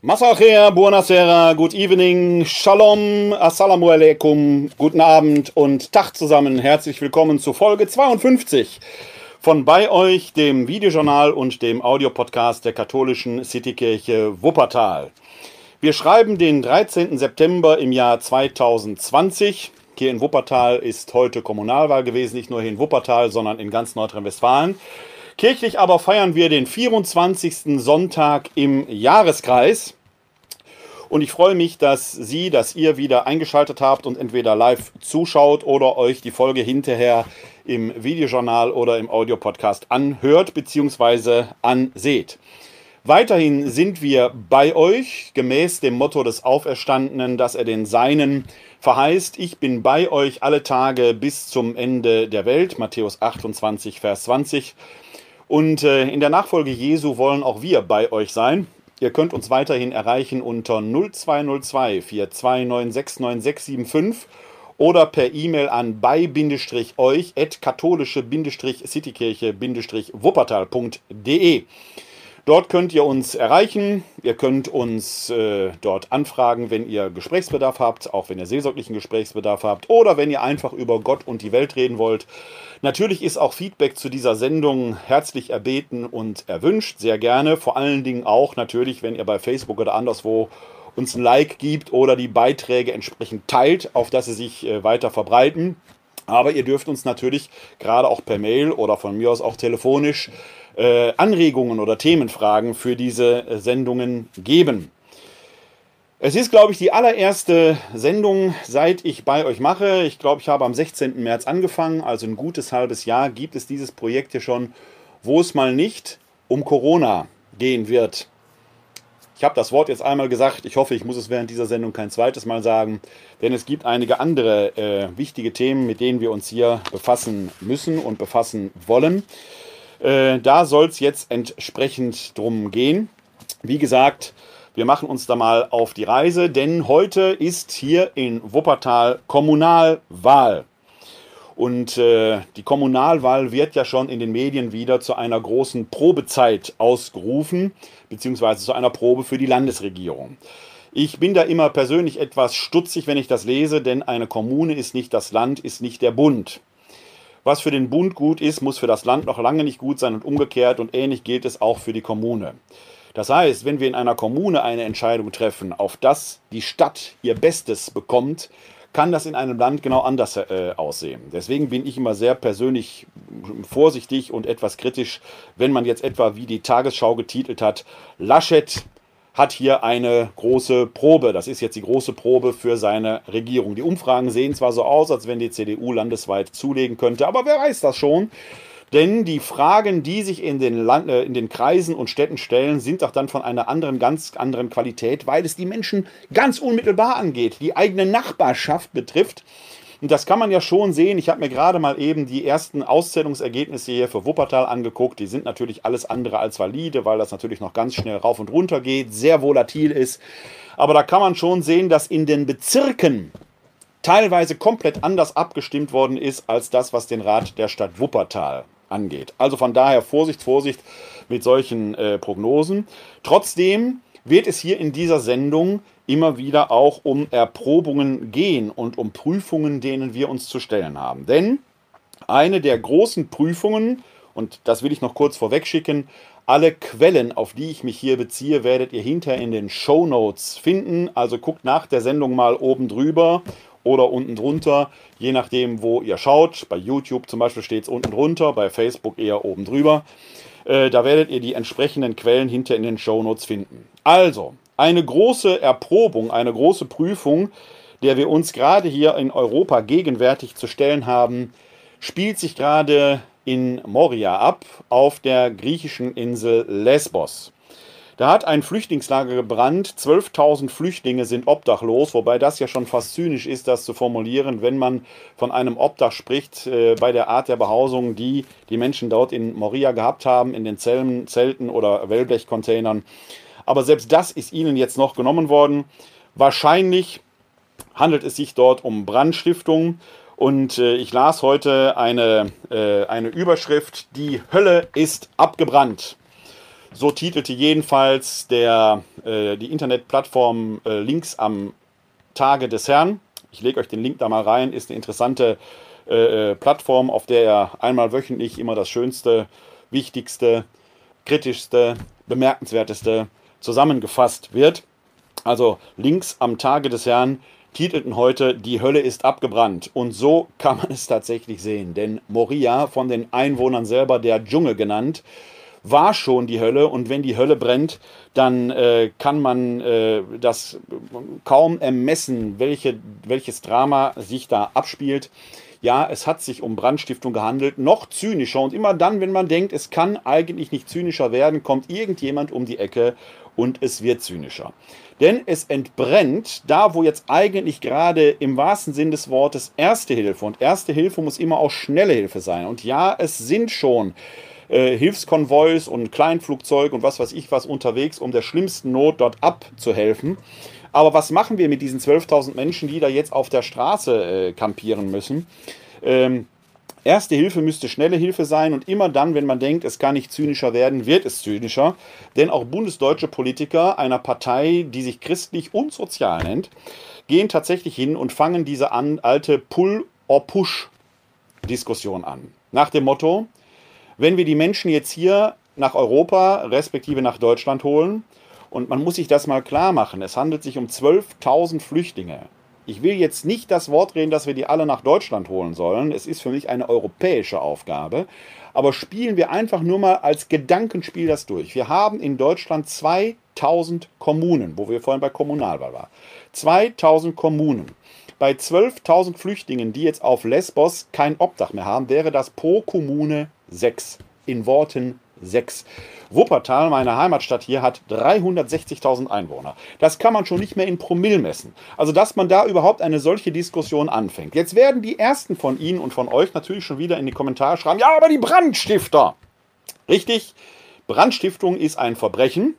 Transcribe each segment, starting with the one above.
Masachea, buonasera, good evening, shalom, assalamu alaikum, guten Abend und Tag zusammen. Herzlich willkommen zu Folge 52 von bei euch, dem Videojournal und dem Audiopodcast der katholischen Citykirche Wuppertal. Wir schreiben den 13. September im Jahr 2020. Hier in Wuppertal ist heute Kommunalwahl gewesen, nicht nur hier in Wuppertal, sondern in ganz Nordrhein-Westfalen. Kirchlich aber feiern wir den 24. Sonntag im Jahreskreis. Und ich freue mich, dass Sie, dass ihr wieder eingeschaltet habt und entweder live zuschaut oder euch die Folge hinterher im Videojournal oder im Audiopodcast anhört bzw. anseht. Weiterhin sind wir bei euch, gemäß dem Motto des Auferstandenen, dass er den Seinen verheißt. Ich bin bei euch alle Tage bis zum Ende der Welt. Matthäus 28, Vers 20. Und äh, in der Nachfolge Jesu wollen auch wir bei euch sein. Ihr könnt uns weiterhin erreichen unter 0202 42969675 oder per E-Mail an bei-euch at katholische-citykirche-wuppertal.de. Dort könnt ihr uns erreichen. Ihr könnt uns äh, dort anfragen, wenn ihr Gesprächsbedarf habt, auch wenn ihr seelsorglichen Gesprächsbedarf habt oder wenn ihr einfach über Gott und die Welt reden wollt. Natürlich ist auch Feedback zu dieser Sendung herzlich erbeten und erwünscht, sehr gerne. Vor allen Dingen auch natürlich, wenn ihr bei Facebook oder anderswo uns ein Like gibt oder die Beiträge entsprechend teilt, auf dass sie sich äh, weiter verbreiten. Aber ihr dürft uns natürlich gerade auch per Mail oder von mir aus auch telefonisch äh, Anregungen oder Themenfragen für diese äh, Sendungen geben. Es ist, glaube ich, die allererste Sendung, seit ich bei euch mache. Ich glaube, ich habe am 16. März angefangen, also ein gutes halbes Jahr gibt es dieses Projekt hier schon, wo es mal nicht um Corona gehen wird. Ich habe das Wort jetzt einmal gesagt. Ich hoffe, ich muss es während dieser Sendung kein zweites Mal sagen, denn es gibt einige andere äh, wichtige Themen, mit denen wir uns hier befassen müssen und befassen wollen. Äh, da soll es jetzt entsprechend drum gehen. Wie gesagt, wir machen uns da mal auf die Reise, denn heute ist hier in Wuppertal Kommunalwahl. Und äh, die Kommunalwahl wird ja schon in den Medien wieder zu einer großen Probezeit ausgerufen, beziehungsweise zu einer Probe für die Landesregierung. Ich bin da immer persönlich etwas stutzig, wenn ich das lese, denn eine Kommune ist nicht das Land, ist nicht der Bund. Was für den Bund gut ist, muss für das Land noch lange nicht gut sein und umgekehrt und ähnlich gilt es auch für die Kommune. Das heißt, wenn wir in einer Kommune eine Entscheidung treffen, auf das die Stadt ihr Bestes bekommt, kann das in einem Land genau anders äh, aussehen. Deswegen bin ich immer sehr persönlich vorsichtig und etwas kritisch, wenn man jetzt etwa wie die Tagesschau getitelt hat, Laschet hat hier eine große Probe. Das ist jetzt die große Probe für seine Regierung. Die Umfragen sehen zwar so aus, als wenn die CDU landesweit zulegen könnte, aber wer weiß das schon? Denn die Fragen, die sich in den, Land, äh, in den Kreisen und Städten stellen, sind doch dann von einer anderen, ganz anderen Qualität, weil es die Menschen ganz unmittelbar angeht, die eigene Nachbarschaft betrifft. Und das kann man ja schon sehen. Ich habe mir gerade mal eben die ersten Auszählungsergebnisse hier für Wuppertal angeguckt. Die sind natürlich alles andere als valide, weil das natürlich noch ganz schnell rauf und runter geht, sehr volatil ist. Aber da kann man schon sehen, dass in den Bezirken teilweise komplett anders abgestimmt worden ist als das, was den Rat der Stadt Wuppertal angeht. Also von daher Vorsicht, Vorsicht mit solchen äh, Prognosen. Trotzdem wird es hier in dieser Sendung immer wieder auch um Erprobungen gehen und um Prüfungen, denen wir uns zu stellen haben. Denn eine der großen Prüfungen, und das will ich noch kurz vorweg schicken, alle Quellen, auf die ich mich hier beziehe, werdet ihr hinterher in den Show Notes finden. Also guckt nach der Sendung mal oben drüber oder unten drunter, je nachdem, wo ihr schaut. Bei YouTube zum Beispiel steht es unten drunter, bei Facebook eher oben drüber. Äh, da werdet ihr die entsprechenden Quellen hinter in den Show Notes finden. Also, eine große Erprobung, eine große Prüfung, der wir uns gerade hier in Europa gegenwärtig zu stellen haben, spielt sich gerade in Moria ab, auf der griechischen Insel Lesbos. Da hat ein Flüchtlingslager gebrannt, 12.000 Flüchtlinge sind obdachlos, wobei das ja schon fast zynisch ist, das zu formulieren, wenn man von einem Obdach spricht, äh, bei der Art der Behausung, die die Menschen dort in Moria gehabt haben, in den Zelten oder Wellblechcontainern. Aber selbst das ist ihnen jetzt noch genommen worden. Wahrscheinlich handelt es sich dort um Brandstiftung. Und äh, ich las heute eine, äh, eine Überschrift, die Hölle ist abgebrannt. So titelte jedenfalls der, äh, die Internetplattform äh, Links am Tage des Herrn. Ich lege euch den Link da mal rein. Ist eine interessante äh, äh, Plattform, auf der er einmal wöchentlich immer das Schönste, Wichtigste, Kritischste, Bemerkenswerteste zusammengefasst wird. Also Links am Tage des Herrn titelten heute Die Hölle ist abgebrannt. Und so kann man es tatsächlich sehen. Denn Moria, von den Einwohnern selber der Dschungel genannt, war schon die Hölle. Und wenn die Hölle brennt, dann äh, kann man äh, das kaum ermessen, welche, welches Drama sich da abspielt. Ja, es hat sich um Brandstiftung gehandelt, noch zynischer. Und immer dann, wenn man denkt, es kann eigentlich nicht zynischer werden, kommt irgendjemand um die Ecke und es wird zynischer. Denn es entbrennt da, wo jetzt eigentlich gerade im wahrsten Sinn des Wortes Erste Hilfe und Erste Hilfe muss immer auch schnelle Hilfe sein. Und ja, es sind schon äh, Hilfskonvois und Kleinflugzeug und was weiß ich was unterwegs, um der schlimmsten Not dort abzuhelfen. Aber was machen wir mit diesen 12.000 Menschen, die da jetzt auf der Straße äh, kampieren müssen? Ähm, Erste Hilfe müsste schnelle Hilfe sein und immer dann, wenn man denkt, es kann nicht zynischer werden, wird es zynischer. Denn auch bundesdeutsche Politiker einer Partei, die sich christlich und sozial nennt, gehen tatsächlich hin und fangen diese an, alte Pull-or-Push-Diskussion an. Nach dem Motto, wenn wir die Menschen jetzt hier nach Europa, respektive nach Deutschland holen, und man muss sich das mal klar machen, es handelt sich um 12.000 Flüchtlinge. Ich will jetzt nicht das Wort reden, dass wir die alle nach Deutschland holen sollen. Es ist für mich eine europäische Aufgabe. Aber spielen wir einfach nur mal als Gedankenspiel das durch. Wir haben in Deutschland 2000 Kommunen, wo wir vorhin bei Kommunalwahl waren. 2000 Kommunen. Bei 12.000 Flüchtlingen, die jetzt auf Lesbos kein Obdach mehr haben, wäre das pro Kommune 6. In Worten 6. Wuppertal, meine Heimatstadt hier, hat 360.000 Einwohner. Das kann man schon nicht mehr in Promille messen. Also, dass man da überhaupt eine solche Diskussion anfängt. Jetzt werden die ersten von Ihnen und von euch natürlich schon wieder in die Kommentare schreiben, ja, aber die Brandstifter. Richtig, Brandstiftung ist ein Verbrechen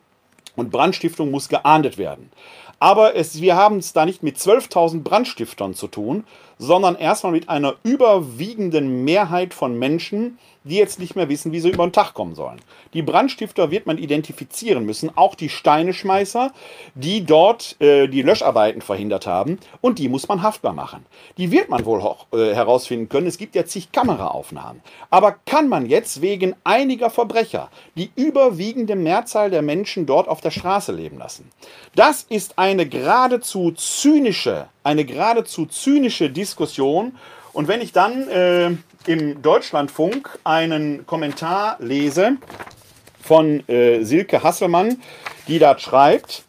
und Brandstiftung muss geahndet werden. Aber es, wir haben es da nicht mit 12.000 Brandstiftern zu tun, sondern erstmal mit einer überwiegenden Mehrheit von Menschen, die jetzt nicht mehr wissen, wie sie über den Tag kommen sollen. Die Brandstifter wird man identifizieren müssen, auch die Steineschmeißer, die dort äh, die Löscharbeiten verhindert haben, und die muss man haftbar machen. Die wird man wohl auch, äh, herausfinden können. Es gibt ja zig Kameraaufnahmen. Aber kann man jetzt wegen einiger Verbrecher die überwiegende Mehrzahl der Menschen dort auf der Straße leben lassen? Das ist eine geradezu zynische, eine geradezu zynische Diskussion. Und wenn ich dann äh, im Deutschlandfunk einen Kommentar lese von äh, Silke Hasselmann, die da schreibt,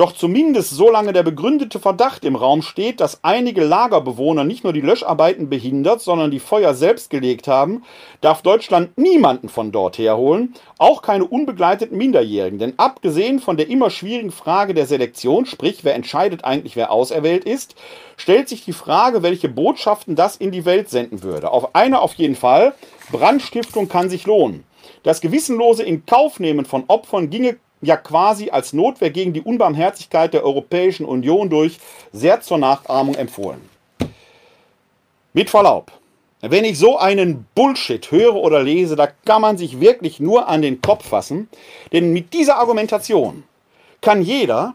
doch zumindest solange der begründete Verdacht im Raum steht, dass einige Lagerbewohner nicht nur die Löscharbeiten behindert, sondern die Feuer selbst gelegt haben, darf Deutschland niemanden von dort herholen, auch keine unbegleiteten Minderjährigen. Denn abgesehen von der immer schwierigen Frage der Selektion, sprich wer entscheidet eigentlich, wer auserwählt ist, stellt sich die Frage, welche Botschaften das in die Welt senden würde. Auf eine auf jeden Fall, Brandstiftung kann sich lohnen. Das gewissenlose Inkaufnehmen von Opfern ginge ja quasi als Notwehr gegen die Unbarmherzigkeit der Europäischen Union durch sehr zur Nachahmung empfohlen. Mit Verlaub, wenn ich so einen Bullshit höre oder lese, da kann man sich wirklich nur an den Kopf fassen, denn mit dieser Argumentation kann jeder,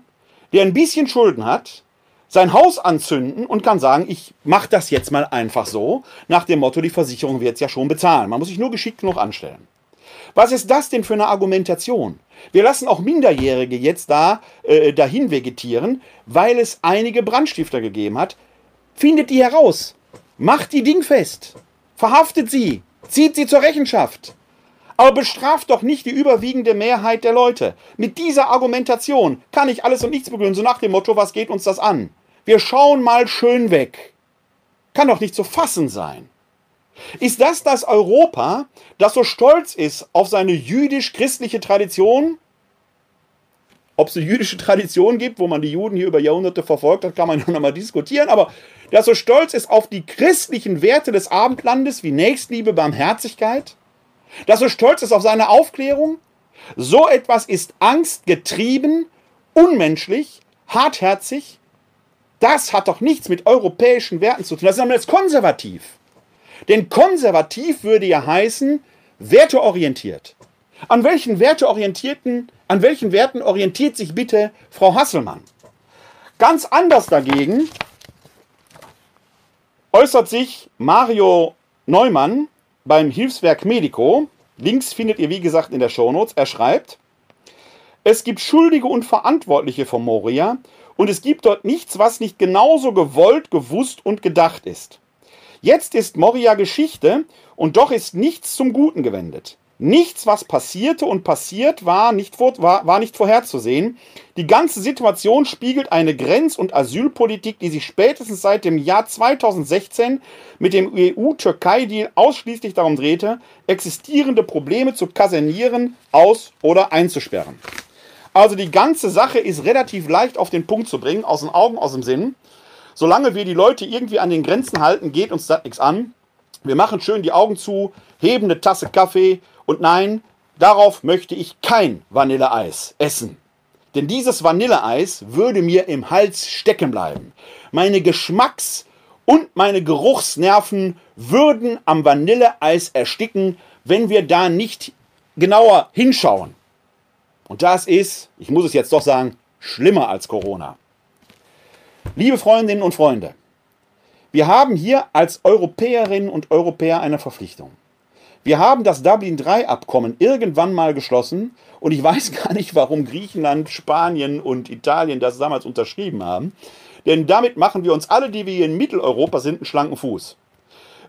der ein bisschen Schulden hat, sein Haus anzünden und kann sagen, ich mache das jetzt mal einfach so, nach dem Motto, die Versicherung wird es ja schon bezahlen. Man muss sich nur geschickt genug anstellen. Was ist das denn für eine Argumentation? Wir lassen auch Minderjährige jetzt da äh, dahin vegetieren, weil es einige Brandstifter gegeben hat. Findet die heraus, macht die Ding fest, verhaftet sie, zieht sie zur Rechenschaft. Aber bestraft doch nicht die überwiegende Mehrheit der Leute. Mit dieser Argumentation kann ich alles und nichts begründen, so nach dem Motto, was geht uns das an? Wir schauen mal schön weg. Kann doch nicht zu fassen sein. Ist das das Europa, das so stolz ist auf seine jüdisch-christliche Tradition? Ob es eine jüdische Tradition gibt, wo man die Juden hier über Jahrhunderte verfolgt hat, kann man noch mal diskutieren. Aber das so stolz ist auf die christlichen Werte des Abendlandes wie Nächstliebe, Barmherzigkeit, das so stolz ist auf seine Aufklärung, so etwas ist angstgetrieben, unmenschlich, hartherzig. Das hat doch nichts mit europäischen Werten zu tun. Das ist jetzt konservativ. Denn konservativ würde ja heißen, werteorientiert. An welchen Werte orientierten, an welchen Werten orientiert sich bitte Frau Hasselmann? Ganz anders dagegen äußert sich Mario Neumann beim Hilfswerk Medico. Links findet ihr, wie gesagt, in der Shownotes. Er schreibt, es gibt Schuldige und Verantwortliche von Moria und es gibt dort nichts, was nicht genauso gewollt, gewusst und gedacht ist. Jetzt ist Moria Geschichte und doch ist nichts zum Guten gewendet. Nichts, was passierte und passiert, war nicht, war, war nicht vorherzusehen. Die ganze Situation spiegelt eine Grenz- und Asylpolitik, die sich spätestens seit dem Jahr 2016 mit dem EU-Türkei-Deal ausschließlich darum drehte, existierende Probleme zu kasernieren, aus- oder einzusperren. Also die ganze Sache ist relativ leicht auf den Punkt zu bringen, aus den Augen, aus dem Sinn. Solange wir die Leute irgendwie an den Grenzen halten, geht uns das nichts an. Wir machen schön die Augen zu, heben eine Tasse Kaffee und nein, darauf möchte ich kein Vanilleeis essen. Denn dieses Vanilleeis würde mir im Hals stecken bleiben. Meine Geschmacks- und meine Geruchsnerven würden am Vanilleeis ersticken, wenn wir da nicht genauer hinschauen. Und das ist, ich muss es jetzt doch sagen, schlimmer als Corona. Liebe Freundinnen und Freunde, wir haben hier als Europäerinnen und Europäer eine Verpflichtung. Wir haben das Dublin III-Abkommen irgendwann mal geschlossen und ich weiß gar nicht, warum Griechenland, Spanien und Italien das damals unterschrieben haben. Denn damit machen wir uns alle, die wir hier in Mitteleuropa sind, einen schlanken Fuß.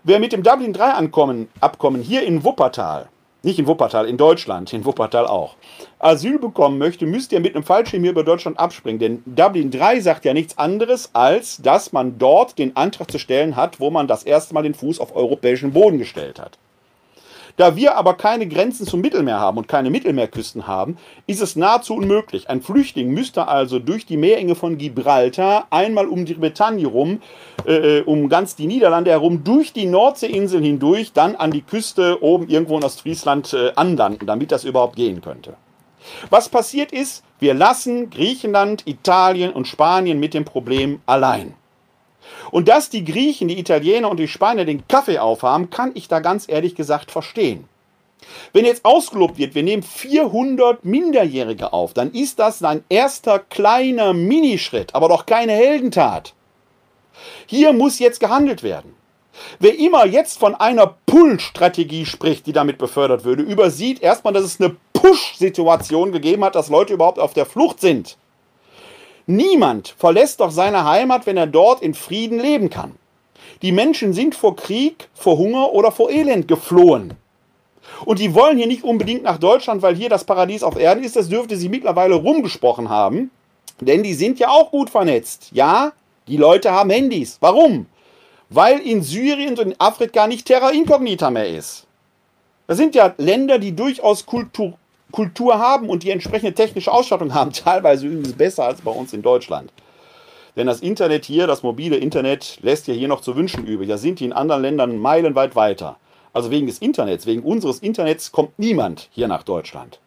Wer mit dem Dublin III-Abkommen hier in Wuppertal, nicht in Wuppertal, in Deutschland, in Wuppertal auch, Asyl bekommen möchte, müsst ihr mit einem Fallschirm hier über Deutschland abspringen. Denn Dublin III sagt ja nichts anderes, als dass man dort den Antrag zu stellen hat, wo man das erste Mal den Fuß auf europäischen Boden gestellt hat. Da wir aber keine Grenzen zum Mittelmeer haben und keine Mittelmeerküsten haben, ist es nahezu unmöglich. Ein Flüchtling müsste also durch die Meerenge von Gibraltar einmal um die Bretagne rum, äh, um ganz die Niederlande herum, durch die Nordseeinseln hindurch, dann an die Küste oben irgendwo in Ostfriesland äh, anlanden, damit das überhaupt gehen könnte. Was passiert ist, wir lassen Griechenland, Italien und Spanien mit dem Problem allein. Und dass die Griechen, die Italiener und die Spanier den Kaffee aufhaben, kann ich da ganz ehrlich gesagt verstehen. Wenn jetzt ausgelobt wird, wir nehmen 400 Minderjährige auf, dann ist das ein erster kleiner Minischritt, aber doch keine Heldentat. Hier muss jetzt gehandelt werden. Wer immer jetzt von einer Pull-Strategie spricht, die damit befördert würde, übersieht erstmal, dass es eine Push-Situation gegeben hat, dass Leute überhaupt auf der Flucht sind. Niemand verlässt doch seine Heimat, wenn er dort in Frieden leben kann. Die Menschen sind vor Krieg, vor Hunger oder vor Elend geflohen. Und die wollen hier nicht unbedingt nach Deutschland, weil hier das Paradies auf Erden ist. Das dürfte sie mittlerweile rumgesprochen haben. Denn die sind ja auch gut vernetzt. Ja, die Leute haben Handys. Warum? Weil in Syrien und in Afrika nicht Terra Incognita mehr ist. Das sind ja Länder, die durchaus Kultur, Kultur haben und die entsprechende technische Ausstattung haben, teilweise übrigens besser als bei uns in Deutschland. Denn das Internet hier, das mobile Internet, lässt ja hier noch zu wünschen übrig. Da sind die in anderen Ländern meilenweit weiter. Also wegen des Internets, wegen unseres Internets kommt niemand hier nach Deutschland.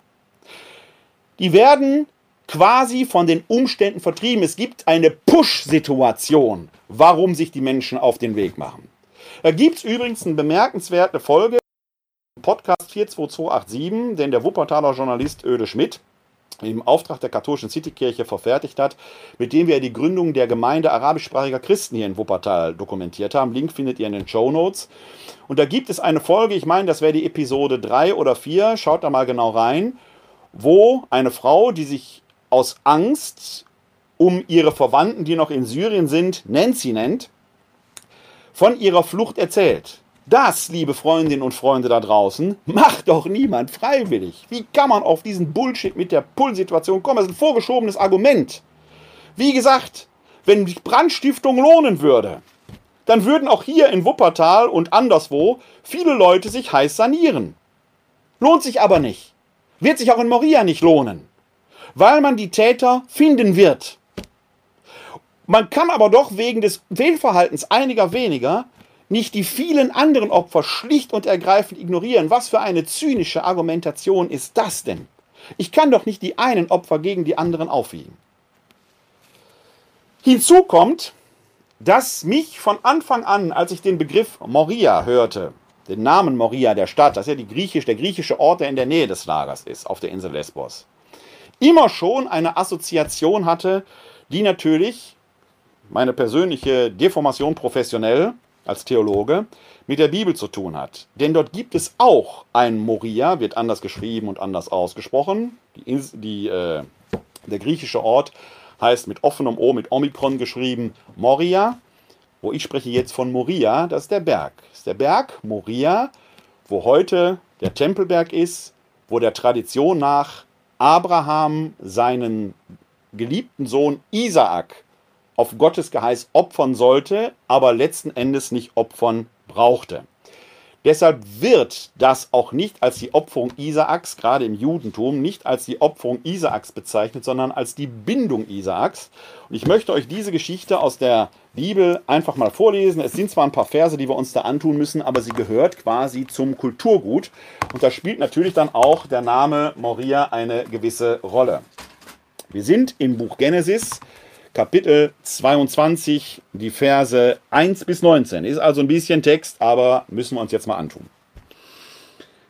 Die werden quasi von den Umständen vertrieben. Es gibt eine Push-Situation, warum sich die Menschen auf den Weg machen. Da gibt es übrigens eine bemerkenswerte Folge Podcast 42287, den der Wuppertaler Journalist Öde Schmidt im Auftrag der katholischen Citykirche verfertigt hat, mit dem wir die Gründung der Gemeinde arabischsprachiger Christen hier in Wuppertal dokumentiert haben. Link findet ihr in den Show Notes. Und da gibt es eine Folge, ich meine, das wäre die Episode 3 oder 4, schaut da mal genau rein, wo eine Frau, die sich aus Angst um ihre Verwandten, die noch in Syrien sind, Nancy nennt, von ihrer Flucht erzählt. Das, liebe Freundinnen und Freunde da draußen, macht doch niemand freiwillig. Wie kann man auf diesen Bullshit mit der Pull-Situation kommen? Das ist ein vorgeschobenes Argument. Wie gesagt, wenn die Brandstiftung lohnen würde, dann würden auch hier in Wuppertal und anderswo viele Leute sich heiß sanieren. Lohnt sich aber nicht. Wird sich auch in Moria nicht lohnen, weil man die Täter finden wird. Man kann aber doch wegen des Fehlverhaltens einiger weniger nicht die vielen anderen Opfer schlicht und ergreifend ignorieren. Was für eine zynische Argumentation ist das denn? Ich kann doch nicht die einen Opfer gegen die anderen aufwiegen. Hinzu kommt, dass mich von Anfang an, als ich den Begriff Moria hörte, den Namen Moria der Stadt, das ist ja griechisch, der griechische Ort, der in der Nähe des Lagers ist, auf der Insel Lesbos, immer schon eine Assoziation hatte, die natürlich, meine persönliche Deformation professionell als Theologe, mit der Bibel zu tun hat. Denn dort gibt es auch ein Moria, wird anders geschrieben und anders ausgesprochen. Die, die, äh, der griechische Ort heißt mit offenem O, mit Omikron geschrieben Moria. Wo ich spreche jetzt von Moria, das ist der Berg. Das ist der Berg Moria, wo heute der Tempelberg ist, wo der Tradition nach Abraham seinen geliebten Sohn Isaak auf Gottes Geheiß opfern sollte, aber letzten Endes nicht opfern brauchte. Deshalb wird das auch nicht als die Opferung Isaaks, gerade im Judentum, nicht als die Opferung Isaaks bezeichnet, sondern als die Bindung Isaaks. Und ich möchte euch diese Geschichte aus der Bibel einfach mal vorlesen. Es sind zwar ein paar Verse, die wir uns da antun müssen, aber sie gehört quasi zum Kulturgut. Und da spielt natürlich dann auch der Name Moria eine gewisse Rolle. Wir sind im Buch Genesis, Kapitel 22, die Verse 1 bis 19. Ist also ein bisschen Text, aber müssen wir uns jetzt mal antun.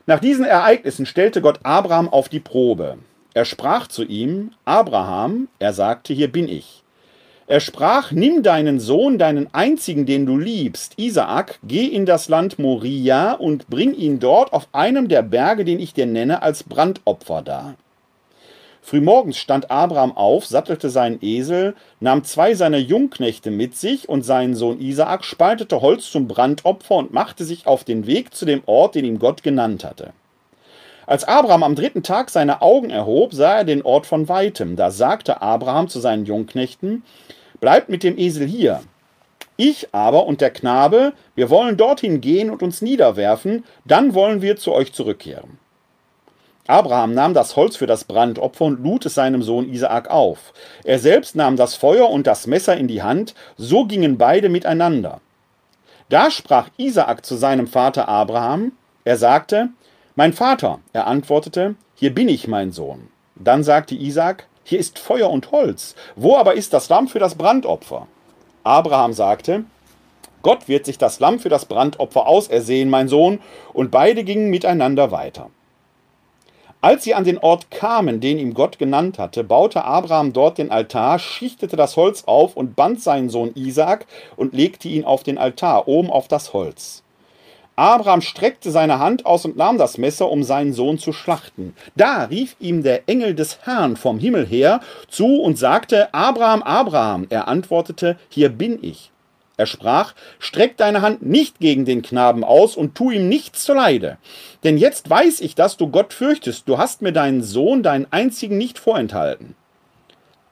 Nach diesen Ereignissen stellte Gott Abraham auf die Probe. Er sprach zu ihm, Abraham, er sagte, hier bin ich. Er sprach, nimm deinen Sohn, deinen einzigen, den du liebst, Isaak, geh in das Land Moria und bring ihn dort auf einem der Berge, den ich dir nenne, als Brandopfer dar. Frühmorgens stand Abraham auf, sattelte seinen Esel, nahm zwei seiner Jungknechte mit sich und seinen Sohn Isaak, spaltete Holz zum Brandopfer und machte sich auf den Weg zu dem Ort, den ihm Gott genannt hatte. Als Abraham am dritten Tag seine Augen erhob, sah er den Ort von weitem. Da sagte Abraham zu seinen Jungknechten, Bleibt mit dem Esel hier. Ich aber und der Knabe, wir wollen dorthin gehen und uns niederwerfen, dann wollen wir zu euch zurückkehren. Abraham nahm das Holz für das Brandopfer und lud es seinem Sohn Isaak auf. Er selbst nahm das Feuer und das Messer in die Hand, so gingen beide miteinander. Da sprach Isaak zu seinem Vater Abraham, er sagte, Mein Vater, er antwortete, Hier bin ich, mein Sohn. Dann sagte Isaak, Hier ist Feuer und Holz, wo aber ist das Lamm für das Brandopfer? Abraham sagte, Gott wird sich das Lamm für das Brandopfer ausersehen, mein Sohn, und beide gingen miteinander weiter. Als sie an den Ort kamen, den ihm Gott genannt hatte, baute Abraham dort den Altar, schichtete das Holz auf und band seinen Sohn Isaak und legte ihn auf den Altar, oben auf das Holz. Abraham streckte seine Hand aus und nahm das Messer, um seinen Sohn zu schlachten. Da rief ihm der Engel des Herrn vom Himmel her zu und sagte, Abraham, Abraham. Er antwortete, hier bin ich. Er sprach, streck deine Hand nicht gegen den Knaben aus und tu ihm nichts zuleide. Denn jetzt weiß ich, dass du Gott fürchtest, du hast mir deinen Sohn, deinen einzigen, nicht vorenthalten.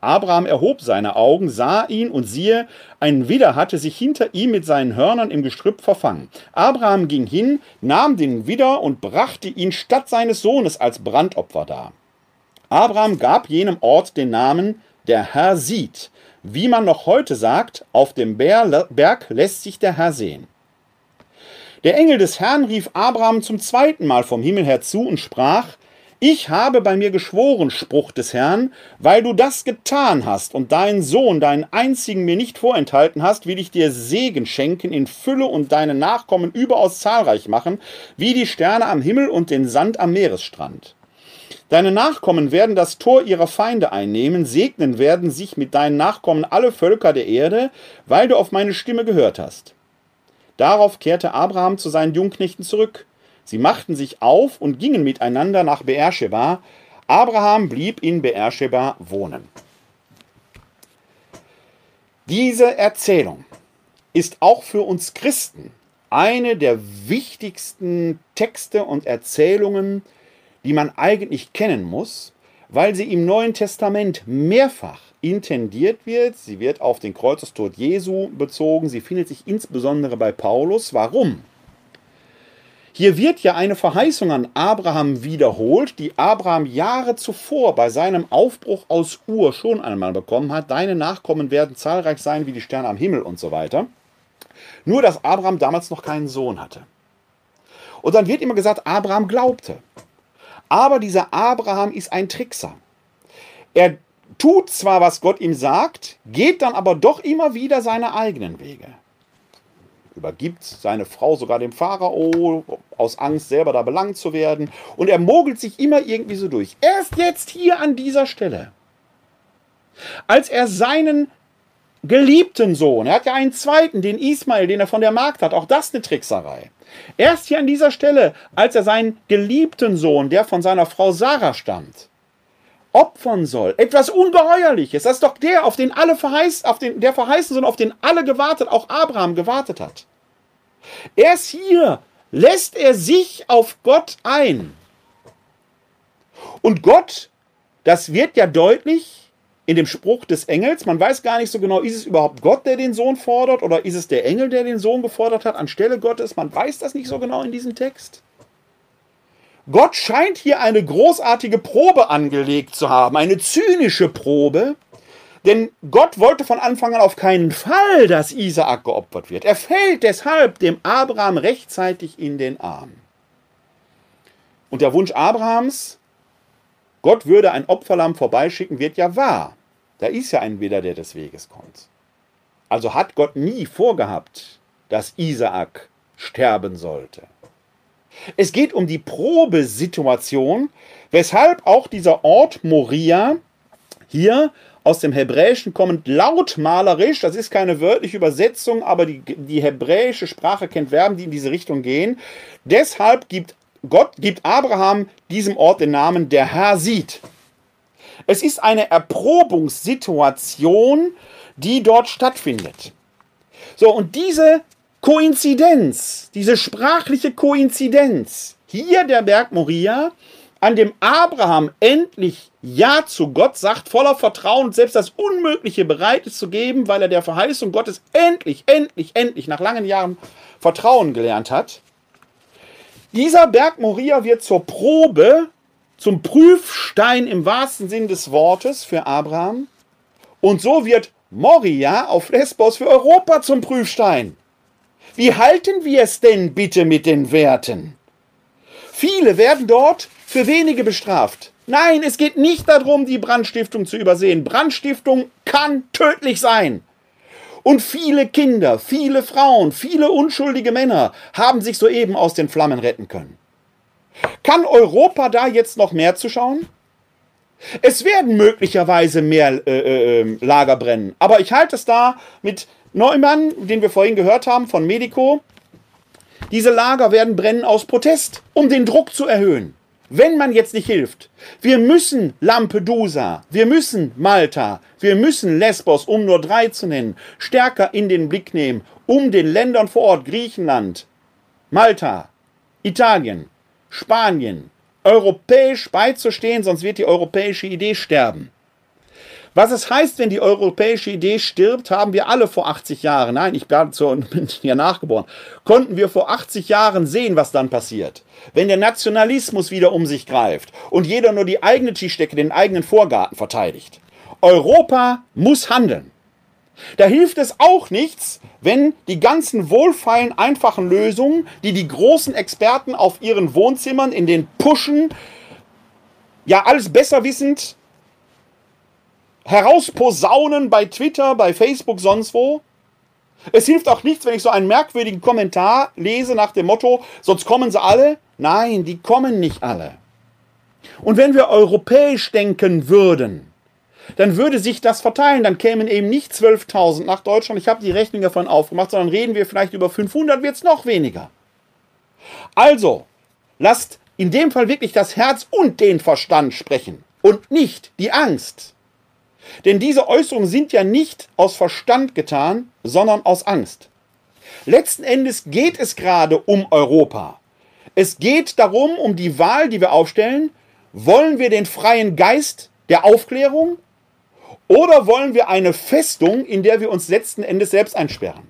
Abraham erhob seine Augen, sah ihn und siehe, ein Widder hatte sich hinter ihm mit seinen Hörnern im Gestrüpp verfangen. Abraham ging hin, nahm den Widder und brachte ihn statt seines Sohnes als Brandopfer dar. Abraham gab jenem Ort den Namen Der Herr sieht, wie man noch heute sagt, auf dem Berg lässt sich der Herr sehen. Der Engel des Herrn rief Abraham zum zweiten Mal vom Himmel her zu und sprach, ich habe bei mir geschworen, Spruch des Herrn, weil du das getan hast und deinen Sohn, deinen einzigen mir nicht vorenthalten hast, will ich dir Segen schenken in Fülle und deine Nachkommen überaus zahlreich machen, wie die Sterne am Himmel und den Sand am Meeresstrand. Deine Nachkommen werden das Tor ihrer Feinde einnehmen, segnen werden sich mit deinen Nachkommen alle Völker der Erde, weil du auf meine Stimme gehört hast. Darauf kehrte Abraham zu seinen Jungknechten zurück. Sie machten sich auf und gingen miteinander nach Beersheba. Abraham blieb in Beersheba wohnen. Diese Erzählung ist auch für uns Christen eine der wichtigsten Texte und Erzählungen, die man eigentlich kennen muss, weil sie im Neuen Testament mehrfach intendiert wird. Sie wird auf den Kreuzestod Jesu bezogen. Sie findet sich insbesondere bei Paulus. Warum? Hier wird ja eine Verheißung an Abraham wiederholt, die Abraham Jahre zuvor bei seinem Aufbruch aus Ur schon einmal bekommen hat. Deine Nachkommen werden zahlreich sein wie die Sterne am Himmel und so weiter. Nur, dass Abraham damals noch keinen Sohn hatte. Und dann wird immer gesagt, Abraham glaubte. Aber dieser Abraham ist ein Trickser. Er tut zwar, was Gott ihm sagt, geht dann aber doch immer wieder seine eigenen Wege. Übergibt seine Frau sogar dem Pharao aus Angst, selber da belangt zu werden. Und er mogelt sich immer irgendwie so durch. Erst jetzt hier an dieser Stelle, als er seinen geliebten Sohn, er hat ja einen zweiten, den Ismail, den er von der Magd hat, auch das eine Trickserei. Erst hier an dieser Stelle, als er seinen geliebten Sohn, der von seiner Frau Sarah stammt, opfern soll. Etwas Ungeheuerliches. Das ist doch der, auf den alle verheißt, auf den, der verheißen Sohn, auf den alle gewartet, auch Abraham gewartet hat. Erst hier lässt er sich auf Gott ein. Und Gott, das wird ja deutlich in dem Spruch des Engels, man weiß gar nicht so genau, ist es überhaupt Gott, der den Sohn fordert, oder ist es der Engel, der den Sohn gefordert hat anstelle Gottes? Man weiß das nicht so genau in diesem Text. Gott scheint hier eine großartige Probe angelegt zu haben, eine zynische Probe, denn Gott wollte von Anfang an auf keinen Fall, dass Isaak geopfert wird. Er fällt deshalb dem Abraham rechtzeitig in den Arm. Und der Wunsch Abrahams, Gott würde ein Opferlamm vorbeischicken, wird ja wahr. Da ist ja ein Widder, der des Weges kommt. Also hat Gott nie vorgehabt, dass Isaak sterben sollte. Es geht um die Probesituation, weshalb auch dieser Ort Moria hier aus dem Hebräischen kommend lautmalerisch, das ist keine wörtliche Übersetzung, aber die, die hebräische Sprache kennt Verben, die in diese Richtung gehen. Deshalb gibt Gott, gibt Abraham diesem Ort den Namen der Herr sieht. Es ist eine Erprobungssituation, die dort stattfindet. So, und diese Koinzidenz, diese sprachliche Koinzidenz, hier der Berg Moria, an dem Abraham endlich Ja zu Gott sagt, voller Vertrauen selbst das Unmögliche bereit ist zu geben, weil er der Verheißung Gottes endlich, endlich, endlich nach langen Jahren Vertrauen gelernt hat. Dieser Berg Moria wird zur Probe, zum Prüfstein im wahrsten Sinn des Wortes für Abraham. Und so wird Moria auf Lesbos für Europa zum Prüfstein. Wie halten wir es denn bitte mit den Werten? Viele werden dort für wenige bestraft. Nein, es geht nicht darum, die Brandstiftung zu übersehen. Brandstiftung kann tödlich sein. Und viele Kinder, viele Frauen, viele unschuldige Männer haben sich soeben aus den Flammen retten können. Kann Europa da jetzt noch mehr zuschauen? Es werden möglicherweise mehr äh, äh, ähm, Lager brennen, aber ich halte es da mit Neumann, den wir vorhin gehört haben von Medico, diese Lager werden brennen aus Protest, um den Druck zu erhöhen. Wenn man jetzt nicht hilft, wir müssen Lampedusa, wir müssen Malta, wir müssen Lesbos, um nur drei zu nennen, stärker in den Blick nehmen, um den Ländern vor Ort, Griechenland, Malta, Italien, Spanien, europäisch beizustehen, sonst wird die europäische Idee sterben. Was es heißt, wenn die europäische Idee stirbt, haben wir alle vor 80 Jahren, nein, ich bin ja nachgeboren, konnten wir vor 80 Jahren sehen, was dann passiert. Wenn der Nationalismus wieder um sich greift und jeder nur die eigene Tischdecke, den eigenen Vorgarten verteidigt. Europa muss handeln. Da hilft es auch nichts, wenn die ganzen wohlfeilen, einfachen Lösungen, die die großen Experten auf ihren Wohnzimmern in den Puschen, ja alles besser wissend, herausposaunen bei Twitter, bei Facebook, sonst wo. Es hilft auch nichts, wenn ich so einen merkwürdigen Kommentar lese nach dem Motto, sonst kommen sie alle. Nein, die kommen nicht alle. Und wenn wir europäisch denken würden, dann würde sich das verteilen. Dann kämen eben nicht 12.000 nach Deutschland. Ich habe die Rechnung davon aufgemacht, sondern reden wir vielleicht über 500, wird es noch weniger. Also, lasst in dem Fall wirklich das Herz und den Verstand sprechen und nicht die Angst. Denn diese Äußerungen sind ja nicht aus Verstand getan, sondern aus Angst. Letzten Endes geht es gerade um Europa. Es geht darum, um die Wahl, die wir aufstellen. Wollen wir den freien Geist der Aufklärung oder wollen wir eine Festung, in der wir uns letzten Endes selbst einsperren?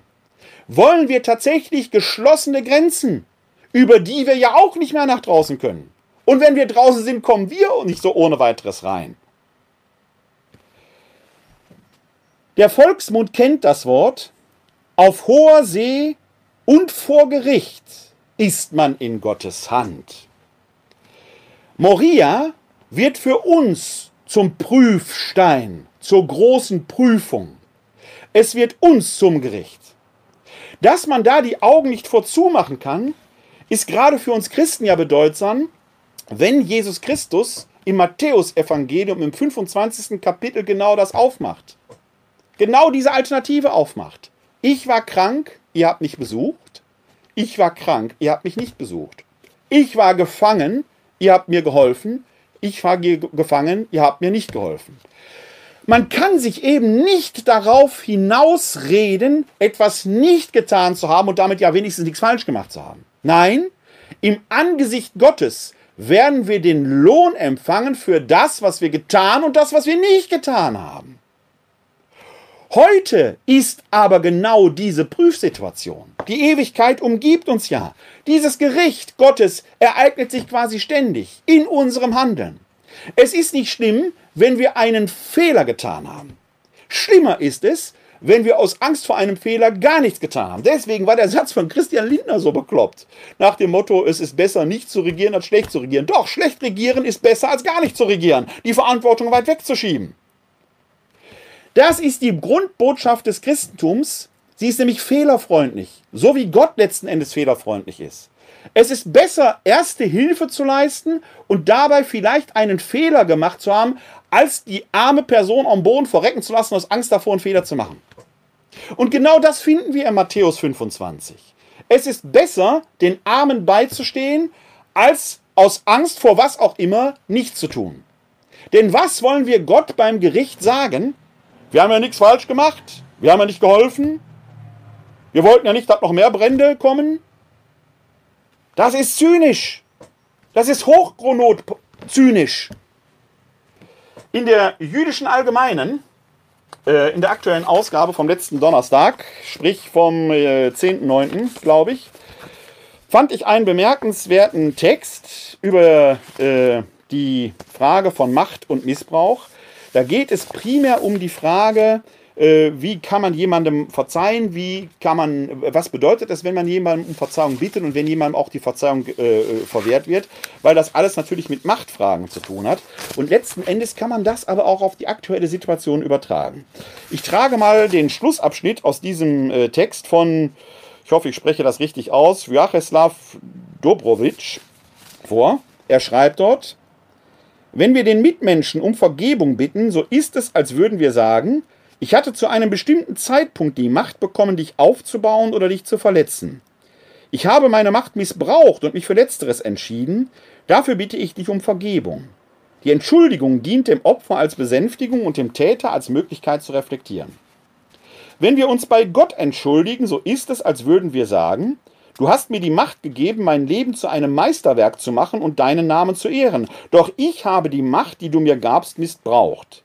Wollen wir tatsächlich geschlossene Grenzen, über die wir ja auch nicht mehr nach draußen können? Und wenn wir draußen sind, kommen wir nicht so ohne weiteres rein. Der Volksmund kennt das Wort. Auf hoher See und vor Gericht ist man in Gottes Hand. Moria wird für uns zum Prüfstein, zur großen Prüfung. Es wird uns zum Gericht. Dass man da die Augen nicht vorzumachen kann, ist gerade für uns Christen ja bedeutsam, wenn Jesus Christus im Matthäusevangelium im 25. Kapitel genau das aufmacht. Genau diese Alternative aufmacht. Ich war krank, ihr habt mich besucht. Ich war krank, ihr habt mich nicht besucht. Ich war gefangen, ihr habt mir geholfen. Ich war ge gefangen, ihr habt mir nicht geholfen. Man kann sich eben nicht darauf hinausreden, etwas nicht getan zu haben und damit ja wenigstens nichts falsch gemacht zu haben. Nein, im Angesicht Gottes werden wir den Lohn empfangen für das, was wir getan und das, was wir nicht getan haben. Heute ist aber genau diese Prüfsituation. Die Ewigkeit umgibt uns ja. Dieses Gericht Gottes ereignet sich quasi ständig in unserem Handeln. Es ist nicht schlimm, wenn wir einen Fehler getan haben. Schlimmer ist es, wenn wir aus Angst vor einem Fehler gar nichts getan haben. Deswegen war der Satz von Christian Lindner so bekloppt. Nach dem Motto, es ist besser nicht zu regieren als schlecht zu regieren. Doch, schlecht regieren ist besser als gar nicht zu regieren. Die Verantwortung weit wegzuschieben. Das ist die Grundbotschaft des Christentums. Sie ist nämlich fehlerfreundlich, so wie Gott letzten Endes fehlerfreundlich ist. Es ist besser, erste Hilfe zu leisten und dabei vielleicht einen Fehler gemacht zu haben, als die arme Person am Boden verrecken zu lassen aus Angst davor, einen Fehler zu machen. Und genau das finden wir in Matthäus 25. Es ist besser, den Armen beizustehen, als aus Angst vor was auch immer nichts zu tun. Denn was wollen wir Gott beim Gericht sagen? Wir haben ja nichts falsch gemacht. Wir haben ja nicht geholfen. Wir wollten ja nicht, dass noch mehr Brände kommen. Das ist zynisch. Das ist hochchronot zynisch. In der jüdischen Allgemeinen äh, in der aktuellen Ausgabe vom letzten Donnerstag, sprich vom äh, 10.9., glaube ich, fand ich einen bemerkenswerten Text über äh, die Frage von Macht und Missbrauch. Da geht es primär um die Frage, äh, wie kann man jemandem verzeihen, wie kann man, was bedeutet es, wenn man jemandem um Verzeihung bittet und wenn jemandem auch die Verzeihung äh, verwehrt wird, weil das alles natürlich mit Machtfragen zu tun hat. Und letzten Endes kann man das aber auch auf die aktuelle Situation übertragen. Ich trage mal den Schlussabschnitt aus diesem äh, Text von, ich hoffe, ich spreche das richtig aus, Vyacheslav Dobrowitsch vor. Er schreibt dort, wenn wir den Mitmenschen um Vergebung bitten, so ist es, als würden wir sagen, ich hatte zu einem bestimmten Zeitpunkt die Macht bekommen, dich aufzubauen oder dich zu verletzen. Ich habe meine Macht missbraucht und mich für Letzteres entschieden, dafür bitte ich dich um Vergebung. Die Entschuldigung dient dem Opfer als Besänftigung und dem Täter als Möglichkeit zu reflektieren. Wenn wir uns bei Gott entschuldigen, so ist es, als würden wir sagen, du hast mir die Macht gegeben, mein Leben zu einem Meisterwerk zu machen und deinen Namen zu ehren, doch ich habe die Macht, die du mir gabst, missbraucht.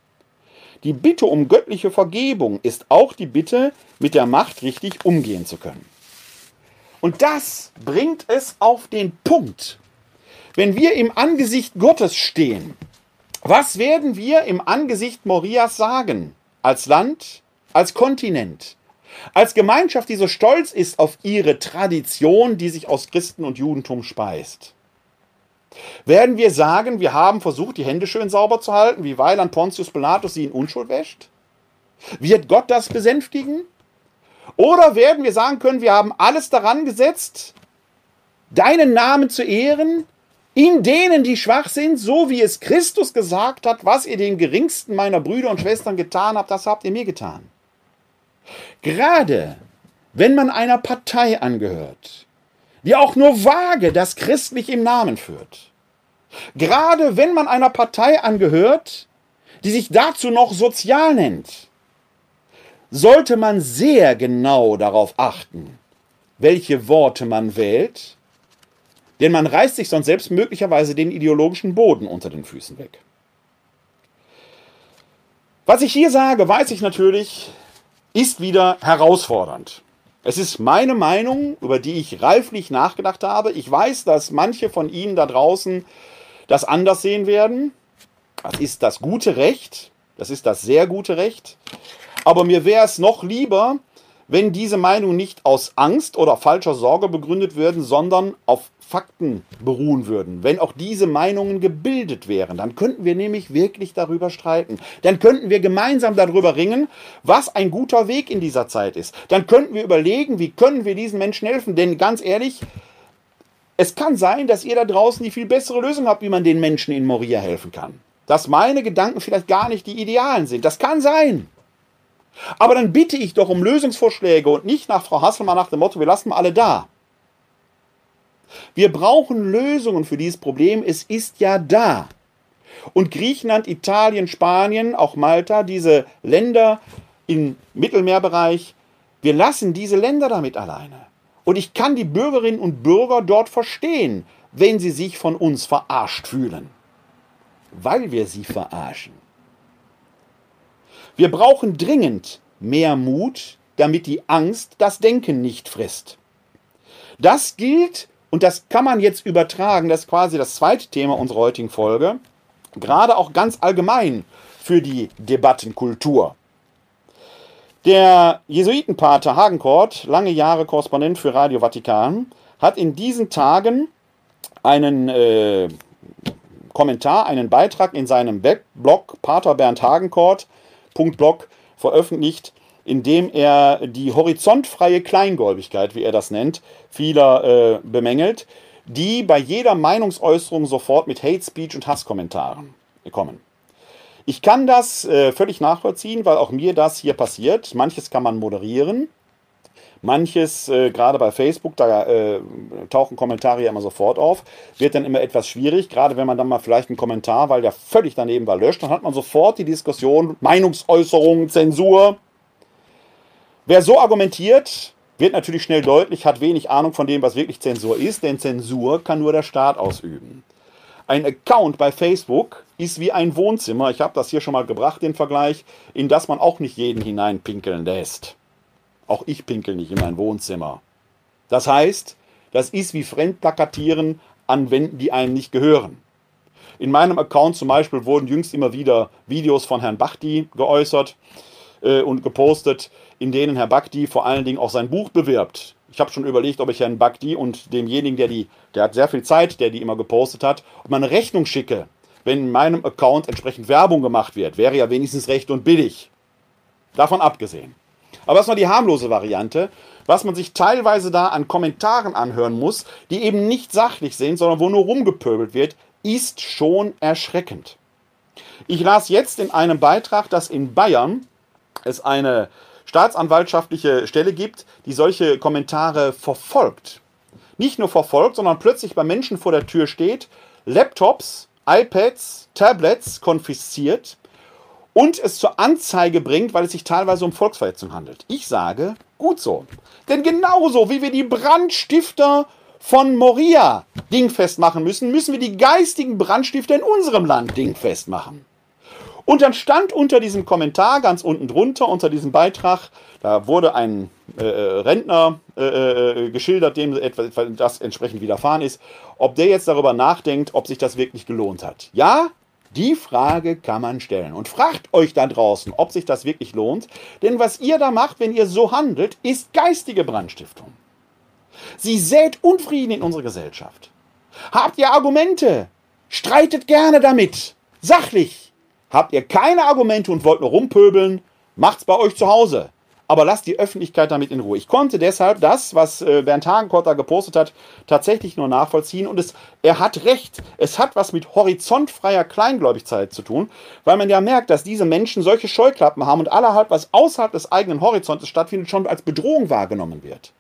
Die Bitte um göttliche Vergebung ist auch die Bitte, mit der Macht richtig umgehen zu können. Und das bringt es auf den Punkt. Wenn wir im Angesicht Gottes stehen, was werden wir im Angesicht Morias sagen? Als Land, als Kontinent, als Gemeinschaft, die so stolz ist auf ihre Tradition, die sich aus Christen und Judentum speist. Werden wir sagen, wir haben versucht, die Hände schön sauber zu halten, wie Weiland Pontius Pilatus sie in Unschuld wäscht? Wird Gott das besänftigen? Oder werden wir sagen können, wir haben alles daran gesetzt, deinen Namen zu ehren, in denen, die schwach sind, so wie es Christus gesagt hat, was ihr den geringsten meiner Brüder und Schwestern getan habt, das habt ihr mir getan. Gerade wenn man einer Partei angehört, die auch nur vage das christlich im Namen führt. Gerade wenn man einer Partei angehört, die sich dazu noch sozial nennt, sollte man sehr genau darauf achten, welche Worte man wählt, denn man reißt sich sonst selbst möglicherweise den ideologischen Boden unter den Füßen weg. Was ich hier sage, weiß ich natürlich, ist wieder herausfordernd. Es ist meine Meinung, über die ich reiflich nachgedacht habe. Ich weiß, dass manche von Ihnen da draußen das anders sehen werden. Das ist das gute Recht. Das ist das sehr gute Recht. Aber mir wäre es noch lieber, wenn diese Meinungen nicht aus Angst oder falscher Sorge begründet würden, sondern auf Fakten beruhen würden, wenn auch diese Meinungen gebildet wären, dann könnten wir nämlich wirklich darüber streiten. Dann könnten wir gemeinsam darüber ringen, was ein guter Weg in dieser Zeit ist. Dann könnten wir überlegen, wie können wir diesen Menschen helfen. Denn ganz ehrlich, es kann sein, dass ihr da draußen die viel bessere Lösung habt, wie man den Menschen in Moria helfen kann. Dass meine Gedanken vielleicht gar nicht die idealen sind. Das kann sein. Aber dann bitte ich doch um Lösungsvorschläge und nicht nach Frau Hasselmann nach dem Motto, wir lassen mal alle da. Wir brauchen Lösungen für dieses Problem. Es ist ja da. Und Griechenland, Italien, Spanien, auch Malta, diese Länder im Mittelmeerbereich, wir lassen diese Länder damit alleine. Und ich kann die Bürgerinnen und Bürger dort verstehen, wenn sie sich von uns verarscht fühlen. Weil wir sie verarschen. Wir brauchen dringend mehr Mut, damit die Angst das Denken nicht frisst. Das gilt, und das kann man jetzt übertragen, das ist quasi das zweite Thema unserer heutigen Folge, gerade auch ganz allgemein für die Debattenkultur. Der Jesuitenpater Hagenkort, lange Jahre Korrespondent für Radio Vatikan, hat in diesen Tagen einen äh, Kommentar, einen Beitrag in seinem Webblog Pater Bernd Hagenkort Blog veröffentlicht, in dem er die horizontfreie Kleingläubigkeit, wie er das nennt, vieler äh, bemängelt, die bei jeder Meinungsäußerung sofort mit Hate Speech und Hasskommentaren kommen. Ich kann das äh, völlig nachvollziehen, weil auch mir das hier passiert. Manches kann man moderieren, Manches, äh, gerade bei Facebook, da äh, tauchen Kommentare ja immer sofort auf, wird dann immer etwas schwierig, gerade wenn man dann mal vielleicht einen Kommentar, weil der völlig daneben war, löscht, dann hat man sofort die Diskussion, Meinungsäußerung, Zensur. Wer so argumentiert, wird natürlich schnell deutlich, hat wenig Ahnung von dem, was wirklich Zensur ist, denn Zensur kann nur der Staat ausüben. Ein Account bei Facebook ist wie ein Wohnzimmer, ich habe das hier schon mal gebracht, den Vergleich, in das man auch nicht jeden hineinpinkeln lässt. Auch ich pinkel nicht in mein Wohnzimmer. Das heißt, das ist wie Fremdplakatieren an Wänden, die einem nicht gehören. In meinem Account zum Beispiel wurden jüngst immer wieder Videos von Herrn Bachti geäußert äh, und gepostet, in denen Herr Bachti vor allen Dingen auch sein Buch bewirbt. Ich habe schon überlegt, ob ich Herrn Bachti und demjenigen, der die, der hat sehr viel Zeit, der die immer gepostet hat, ob man eine Rechnung schicke, wenn in meinem Account entsprechend Werbung gemacht wird. Wäre ja wenigstens recht und billig. Davon abgesehen. Aber das war die harmlose Variante. Was man sich teilweise da an Kommentaren anhören muss, die eben nicht sachlich sind, sondern wo nur rumgepöbelt wird, ist schon erschreckend. Ich las jetzt in einem Beitrag, dass in Bayern es eine staatsanwaltschaftliche Stelle gibt, die solche Kommentare verfolgt. Nicht nur verfolgt, sondern plötzlich bei Menschen vor der Tür steht, Laptops, iPads, Tablets konfisziert und es zur Anzeige bringt, weil es sich teilweise um Volksverhetzung handelt. Ich sage, gut so. Denn genauso wie wir die Brandstifter von Moria dingfest machen müssen, müssen wir die geistigen Brandstifter in unserem Land dingfest machen. Und dann stand unter diesem Kommentar, ganz unten drunter, unter diesem Beitrag, da wurde ein äh, Rentner äh, äh, geschildert, dem etwas, das entsprechend widerfahren ist, ob der jetzt darüber nachdenkt, ob sich das wirklich gelohnt hat. Ja, die Frage kann man stellen. Und fragt euch da draußen, ob sich das wirklich lohnt. Denn was ihr da macht, wenn ihr so handelt, ist geistige Brandstiftung. Sie sät Unfrieden in unsere Gesellschaft. Habt ihr Argumente? Streitet gerne damit. Sachlich. Habt ihr keine Argumente und wollt nur rumpöbeln? Macht's bei euch zu Hause aber lasst die Öffentlichkeit damit in Ruhe. Ich konnte deshalb das, was äh, Bernd Hagenkort da gepostet hat, tatsächlich nur nachvollziehen und es, er hat recht. Es hat was mit horizontfreier Kleingläubigkeit zu tun, weil man ja merkt, dass diese Menschen solche Scheuklappen haben und allerhalb, was außerhalb des eigenen Horizontes stattfindet, schon als Bedrohung wahrgenommen wird.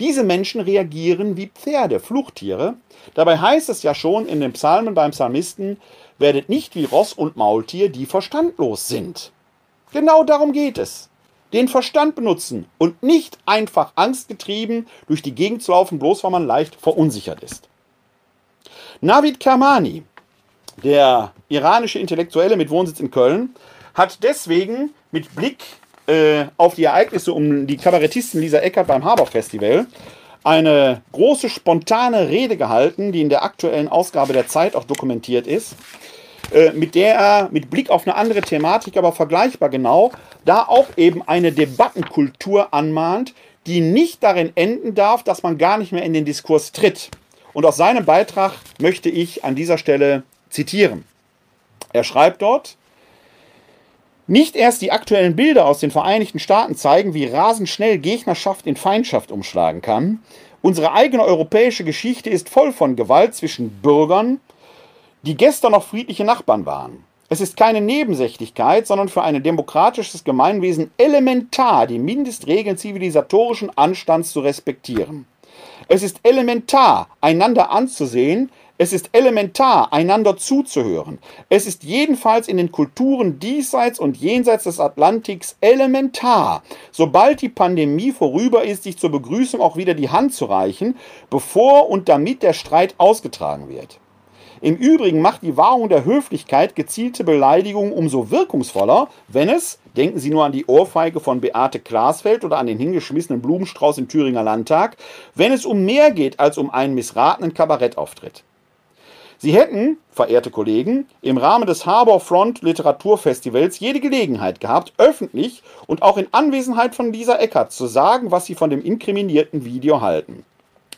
Diese Menschen reagieren wie Pferde, Fluchttiere. Dabei heißt es ja schon in den Psalmen beim Psalmisten, werdet nicht wie Ross und Maultier, die verstandlos sind. Genau darum geht es den Verstand benutzen und nicht einfach angstgetrieben durch die Gegend zu laufen, bloß weil man leicht verunsichert ist. Navid Kermani, der iranische Intellektuelle mit Wohnsitz in Köln, hat deswegen mit Blick äh, auf die Ereignisse um die Kabarettistin Lisa Eckert beim Haber Festival eine große spontane Rede gehalten, die in der aktuellen Ausgabe der Zeit auch dokumentiert ist, mit der er mit Blick auf eine andere Thematik, aber vergleichbar genau, da auch eben eine Debattenkultur anmahnt, die nicht darin enden darf, dass man gar nicht mehr in den Diskurs tritt. Und aus seinem Beitrag möchte ich an dieser Stelle zitieren. Er schreibt dort, nicht erst die aktuellen Bilder aus den Vereinigten Staaten zeigen, wie rasend schnell Gegnerschaft in Feindschaft umschlagen kann. Unsere eigene europäische Geschichte ist voll von Gewalt zwischen Bürgern, die gestern noch friedliche Nachbarn waren. Es ist keine Nebensächlichkeit, sondern für ein demokratisches Gemeinwesen elementar, die Mindestregeln zivilisatorischen Anstands zu respektieren. Es ist elementar, einander anzusehen, es ist elementar, einander zuzuhören. Es ist jedenfalls in den Kulturen diesseits und jenseits des Atlantiks elementar, sobald die Pandemie vorüber ist, sich zur Begrüßung auch wieder die Hand zu reichen, bevor und damit der Streit ausgetragen wird. Im Übrigen macht die Wahrung der Höflichkeit gezielte Beleidigungen umso wirkungsvoller, wenn es, denken Sie nur an die Ohrfeige von Beate Glasfeld oder an den hingeschmissenen Blumenstrauß im Thüringer Landtag, wenn es um mehr geht als um einen missratenen Kabarettauftritt. Sie hätten, verehrte Kollegen, im Rahmen des Harbor Front Literaturfestivals jede Gelegenheit gehabt, öffentlich und auch in Anwesenheit von Lisa Eckert zu sagen, was Sie von dem inkriminierten Video halten.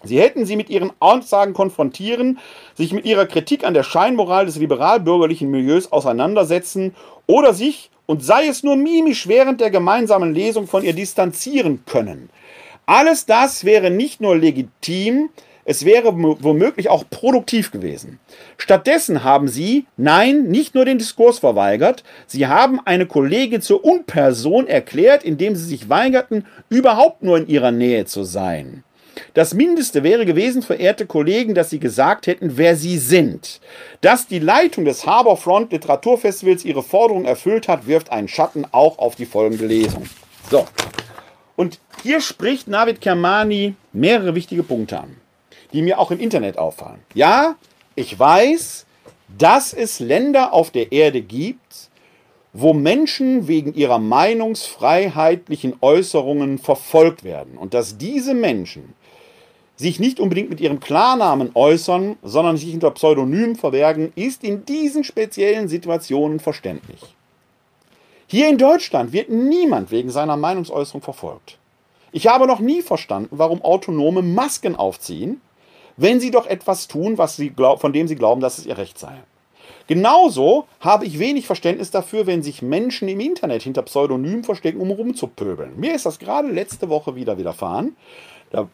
Sie hätten sie mit ihren Aussagen konfrontieren, sich mit ihrer Kritik an der Scheinmoral des liberal-bürgerlichen Milieus auseinandersetzen oder sich, und sei es nur mimisch während der gemeinsamen Lesung von ihr distanzieren können. Alles das wäre nicht nur legitim, es wäre womöglich auch produktiv gewesen. Stattdessen haben sie, nein, nicht nur den Diskurs verweigert, sie haben eine Kollegin zur Unperson erklärt, indem sie sich weigerten, überhaupt nur in ihrer Nähe zu sein. Das Mindeste wäre gewesen, verehrte Kollegen, dass Sie gesagt hätten, wer Sie sind. Dass die Leitung des Harbourfront Literaturfestivals ihre Forderung erfüllt hat, wirft einen Schatten auch auf die folgende Lesung. So. Und hier spricht Navid Kermani mehrere wichtige Punkte an, die mir auch im Internet auffallen. Ja, ich weiß, dass es Länder auf der Erde gibt, wo Menschen wegen ihrer meinungsfreiheitlichen Äußerungen verfolgt werden und dass diese Menschen sich nicht unbedingt mit ihrem Klarnamen äußern, sondern sich hinter Pseudonymen verbergen, ist in diesen speziellen Situationen verständlich. Hier in Deutschland wird niemand wegen seiner Meinungsäußerung verfolgt. Ich habe noch nie verstanden, warum Autonome Masken aufziehen, wenn sie doch etwas tun, was sie glaub, von dem sie glauben, dass es ihr Recht sei. Genauso habe ich wenig Verständnis dafür, wenn sich Menschen im Internet hinter Pseudonymen verstecken, um rumzupöbeln. Mir ist das gerade letzte Woche wieder widerfahren. Da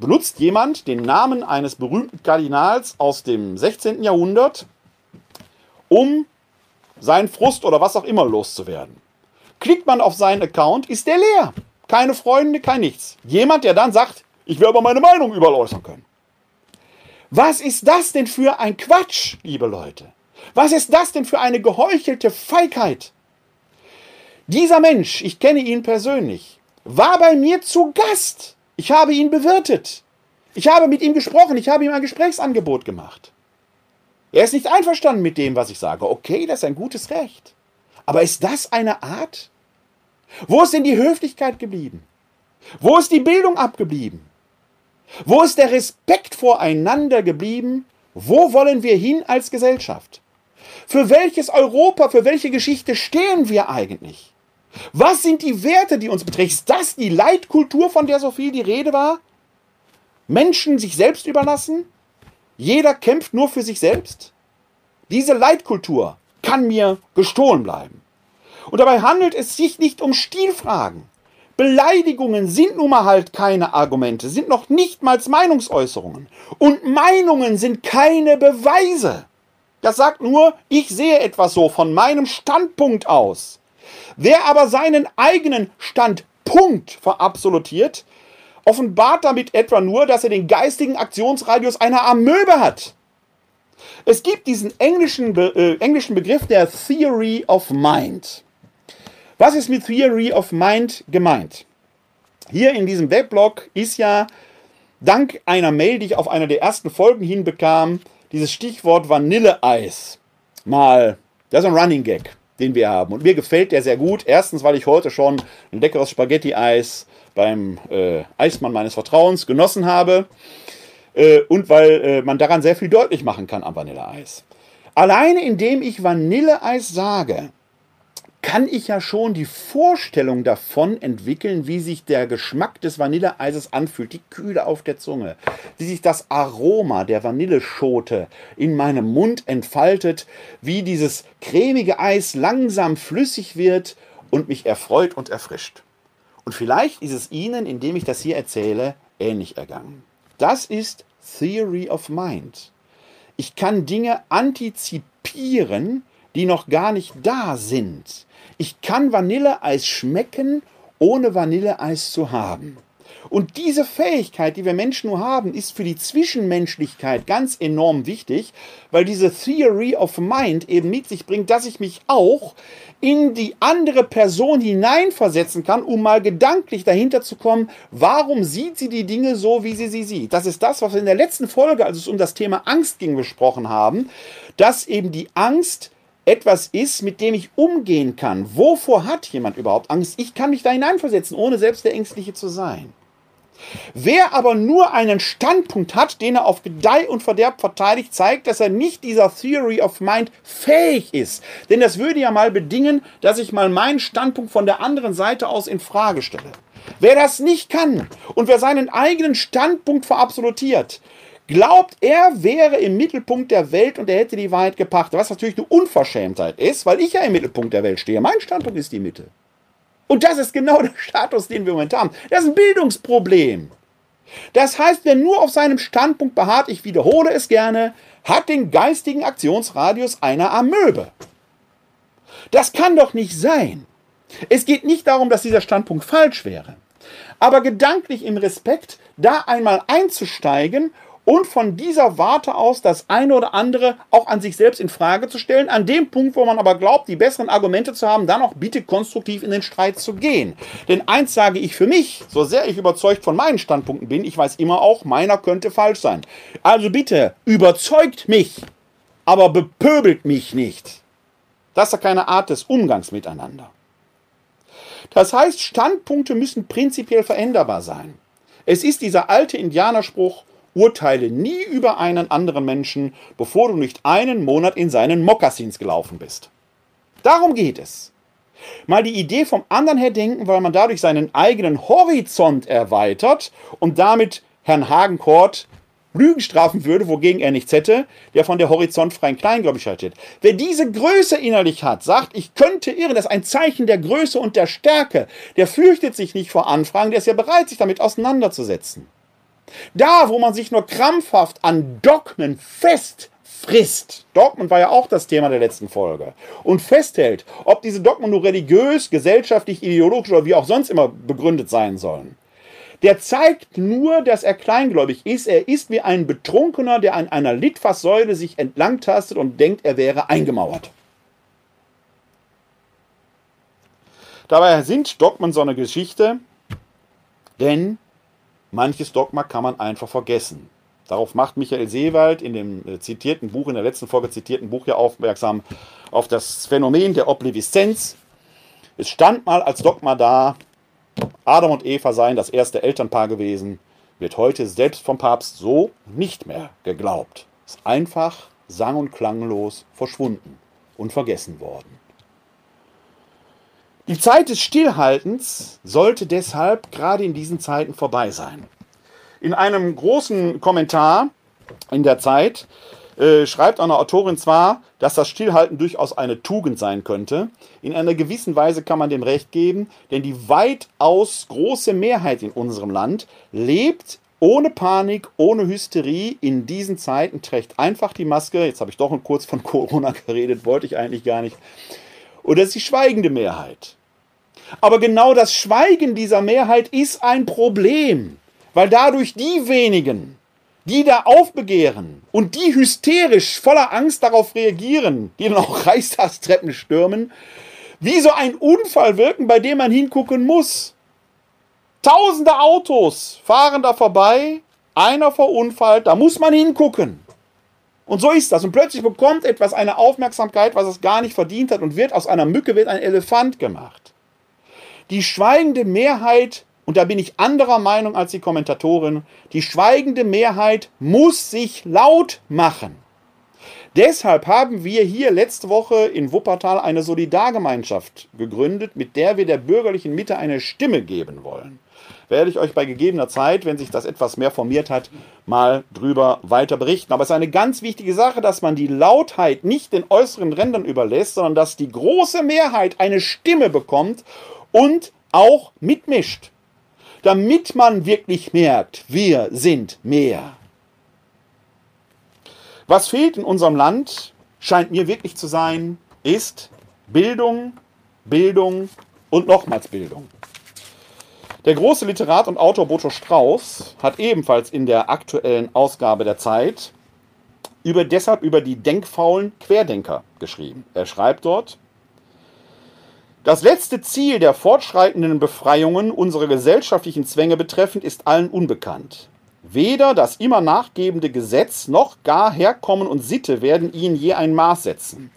benutzt jemand den Namen eines berühmten Kardinals aus dem 16. Jahrhundert, um seinen Frust oder was auch immer loszuwerden. Klickt man auf seinen Account, ist der leer. Keine Freunde, kein nichts. Jemand, der dann sagt, ich will aber meine Meinung überall äußern können. Was ist das denn für ein Quatsch, liebe Leute? Was ist das denn für eine geheuchelte Feigheit? Dieser Mensch, ich kenne ihn persönlich, war bei mir zu Gast. Ich habe ihn bewirtet. Ich habe mit ihm gesprochen. Ich habe ihm ein Gesprächsangebot gemacht. Er ist nicht einverstanden mit dem, was ich sage. Okay, das ist ein gutes Recht. Aber ist das eine Art? Wo ist denn die Höflichkeit geblieben? Wo ist die Bildung abgeblieben? Wo ist der Respekt voreinander geblieben? Wo wollen wir hin als Gesellschaft? Für welches Europa, für welche Geschichte stehen wir eigentlich? Was sind die Werte, die uns betreffen? Ist das die Leitkultur, von der so viel die Rede war? Menschen sich selbst überlassen? Jeder kämpft nur für sich selbst? Diese Leitkultur kann mir gestohlen bleiben. Und dabei handelt es sich nicht um Stilfragen. Beleidigungen sind nun mal halt keine Argumente, sind noch nicht mal Meinungsäußerungen. Und Meinungen sind keine Beweise. Das sagt nur, ich sehe etwas so von meinem Standpunkt aus. Wer aber seinen eigenen Standpunkt verabsolutiert, offenbart damit etwa nur, dass er den geistigen Aktionsradius einer Amöbe hat. Es gibt diesen englischen, äh, englischen Begriff der Theory of Mind. Was ist mit Theory of Mind gemeint? Hier in diesem Weblog ist ja dank einer Mail, die ich auf einer der ersten Folgen hinbekam, dieses Stichwort Vanilleeis mal, das ist ein Running Gag den wir haben. Und mir gefällt der sehr gut. Erstens, weil ich heute schon ein leckeres Spaghetti-Eis beim äh, Eismann meines Vertrauens genossen habe. Äh, und weil äh, man daran sehr viel deutlich machen kann am Vanilleeis. Alleine indem ich Vanilleeis sage, kann ich ja schon die Vorstellung davon entwickeln, wie sich der Geschmack des Vanilleeises anfühlt, die Kühle auf der Zunge, wie sich das Aroma der Vanilleschote in meinem Mund entfaltet, wie dieses cremige Eis langsam flüssig wird und mich erfreut und erfrischt. Und vielleicht ist es Ihnen, indem ich das hier erzähle, ähnlich ergangen. Das ist Theory of Mind. Ich kann Dinge antizipieren, die noch gar nicht da sind. Ich kann Vanilleeis schmecken, ohne Vanilleeis zu haben. Und diese Fähigkeit, die wir Menschen nur haben, ist für die Zwischenmenschlichkeit ganz enorm wichtig, weil diese Theory of Mind eben mit sich bringt, dass ich mich auch in die andere Person hineinversetzen kann, um mal gedanklich dahinter zu kommen, warum sieht sie die Dinge so, wie sie sie sieht. Das ist das, was wir in der letzten Folge, als es um das Thema Angst ging, besprochen haben, dass eben die Angst etwas ist, mit dem ich umgehen kann. Wovor hat jemand überhaupt Angst? Ich kann mich da hineinversetzen, ohne selbst der Ängstliche zu sein. Wer aber nur einen Standpunkt hat, den er auf Gedeih und Verderb verteidigt, zeigt, dass er nicht dieser Theory of Mind fähig ist. Denn das würde ja mal bedingen, dass ich mal meinen Standpunkt von der anderen Seite aus in Frage stelle. Wer das nicht kann und wer seinen eigenen Standpunkt verabsolutiert, glaubt, er wäre im Mittelpunkt der Welt und er hätte die Wahrheit gepachtet. Was natürlich eine Unverschämtheit ist, weil ich ja im Mittelpunkt der Welt stehe. Mein Standpunkt ist die Mitte. Und das ist genau der Status, den wir im Moment haben. Das ist ein Bildungsproblem. Das heißt, wer nur auf seinem Standpunkt beharrt, ich wiederhole es gerne, hat den geistigen Aktionsradius einer Amöbe. Das kann doch nicht sein. Es geht nicht darum, dass dieser Standpunkt falsch wäre. Aber gedanklich im Respekt da einmal einzusteigen und von dieser Warte aus das eine oder andere auch an sich selbst in Frage zu stellen. An dem Punkt, wo man aber glaubt, die besseren Argumente zu haben, dann auch bitte konstruktiv in den Streit zu gehen. Denn eins sage ich für mich, so sehr ich überzeugt von meinen Standpunkten bin, ich weiß immer auch, meiner könnte falsch sein. Also bitte, überzeugt mich, aber bepöbelt mich nicht. Das ist ja keine Art des Umgangs miteinander. Das heißt, Standpunkte müssen prinzipiell veränderbar sein. Es ist dieser alte Indianerspruch, Urteile nie über einen anderen Menschen, bevor du nicht einen Monat in seinen Mokassins gelaufen bist. Darum geht es. Mal die Idee vom anderen her denken, weil man dadurch seinen eigenen Horizont erweitert und damit Herrn Hagenkort Lügen strafen würde, wogegen er nichts hätte, der von der horizontfreien Kleingläubigkeit steht. Wer diese Größe innerlich hat, sagt, ich könnte irren, das ist ein Zeichen der Größe und der Stärke, der fürchtet sich nicht vor Anfragen, der ist ja bereit, sich damit auseinanderzusetzen. Da, wo man sich nur krampfhaft an Dogmen festfrisst, Dogmen war ja auch das Thema der letzten Folge, und festhält, ob diese Dogmen nur religiös, gesellschaftlich, ideologisch oder wie auch sonst immer begründet sein sollen, der zeigt nur, dass er kleingläubig ist. Er ist wie ein Betrunkener, der an einer Litfaßsäule sich entlangtastet und denkt, er wäre eingemauert. Dabei sind Dogmen so eine Geschichte, denn Manches Dogma kann man einfach vergessen. Darauf macht Michael Seewald in dem äh, zitierten Buch, in der letzten Folge zitierten Buch ja aufmerksam auf das Phänomen der Obliviszenz. Es stand mal als Dogma da, Adam und Eva seien das erste Elternpaar gewesen, wird heute selbst vom Papst so nicht mehr geglaubt. Ist einfach sang- und klanglos verschwunden und vergessen worden. Die Zeit des Stillhaltens sollte deshalb gerade in diesen Zeiten vorbei sein. In einem großen Kommentar in der Zeit äh, schreibt eine Autorin zwar, dass das Stillhalten durchaus eine Tugend sein könnte. In einer gewissen Weise kann man dem recht geben, denn die weitaus große Mehrheit in unserem Land lebt ohne Panik, ohne Hysterie in diesen Zeiten, trägt einfach die Maske. Jetzt habe ich doch kurz von Corona geredet, wollte ich eigentlich gar nicht. Und das ist die schweigende Mehrheit. Aber genau das Schweigen dieser Mehrheit ist ein Problem, weil dadurch die wenigen, die da aufbegehren und die hysterisch voller Angst darauf reagieren, die dann auch Reichstagstreppen stürmen, wie so ein Unfall wirken, bei dem man hingucken muss. Tausende Autos fahren da vorbei, einer verunfallt, da muss man hingucken. Und so ist das. Und plötzlich bekommt etwas eine Aufmerksamkeit, was es gar nicht verdient hat und wird aus einer Mücke wird ein Elefant gemacht. Die schweigende Mehrheit, und da bin ich anderer Meinung als die Kommentatorin, die schweigende Mehrheit muss sich laut machen. Deshalb haben wir hier letzte Woche in Wuppertal eine Solidargemeinschaft gegründet, mit der wir der bürgerlichen Mitte eine Stimme geben wollen. Werde ich euch bei gegebener Zeit, wenn sich das etwas mehr formiert hat, mal drüber weiter berichten. Aber es ist eine ganz wichtige Sache, dass man die Lautheit nicht den äußeren Rändern überlässt, sondern dass die große Mehrheit eine Stimme bekommt und auch mitmischt. Damit man wirklich merkt, wir sind mehr. Was fehlt in unserem Land, scheint mir wirklich zu sein, ist Bildung, Bildung und nochmals Bildung. Der große Literat und Autor Boto Strauß hat ebenfalls in der aktuellen Ausgabe der Zeit über, deshalb über die denkfaulen Querdenker geschrieben. Er schreibt dort, das letzte Ziel der fortschreitenden Befreiungen unserer gesellschaftlichen Zwänge betreffend ist allen unbekannt. Weder das immer nachgebende Gesetz noch gar Herkommen und Sitte werden ihnen je ein Maß setzen.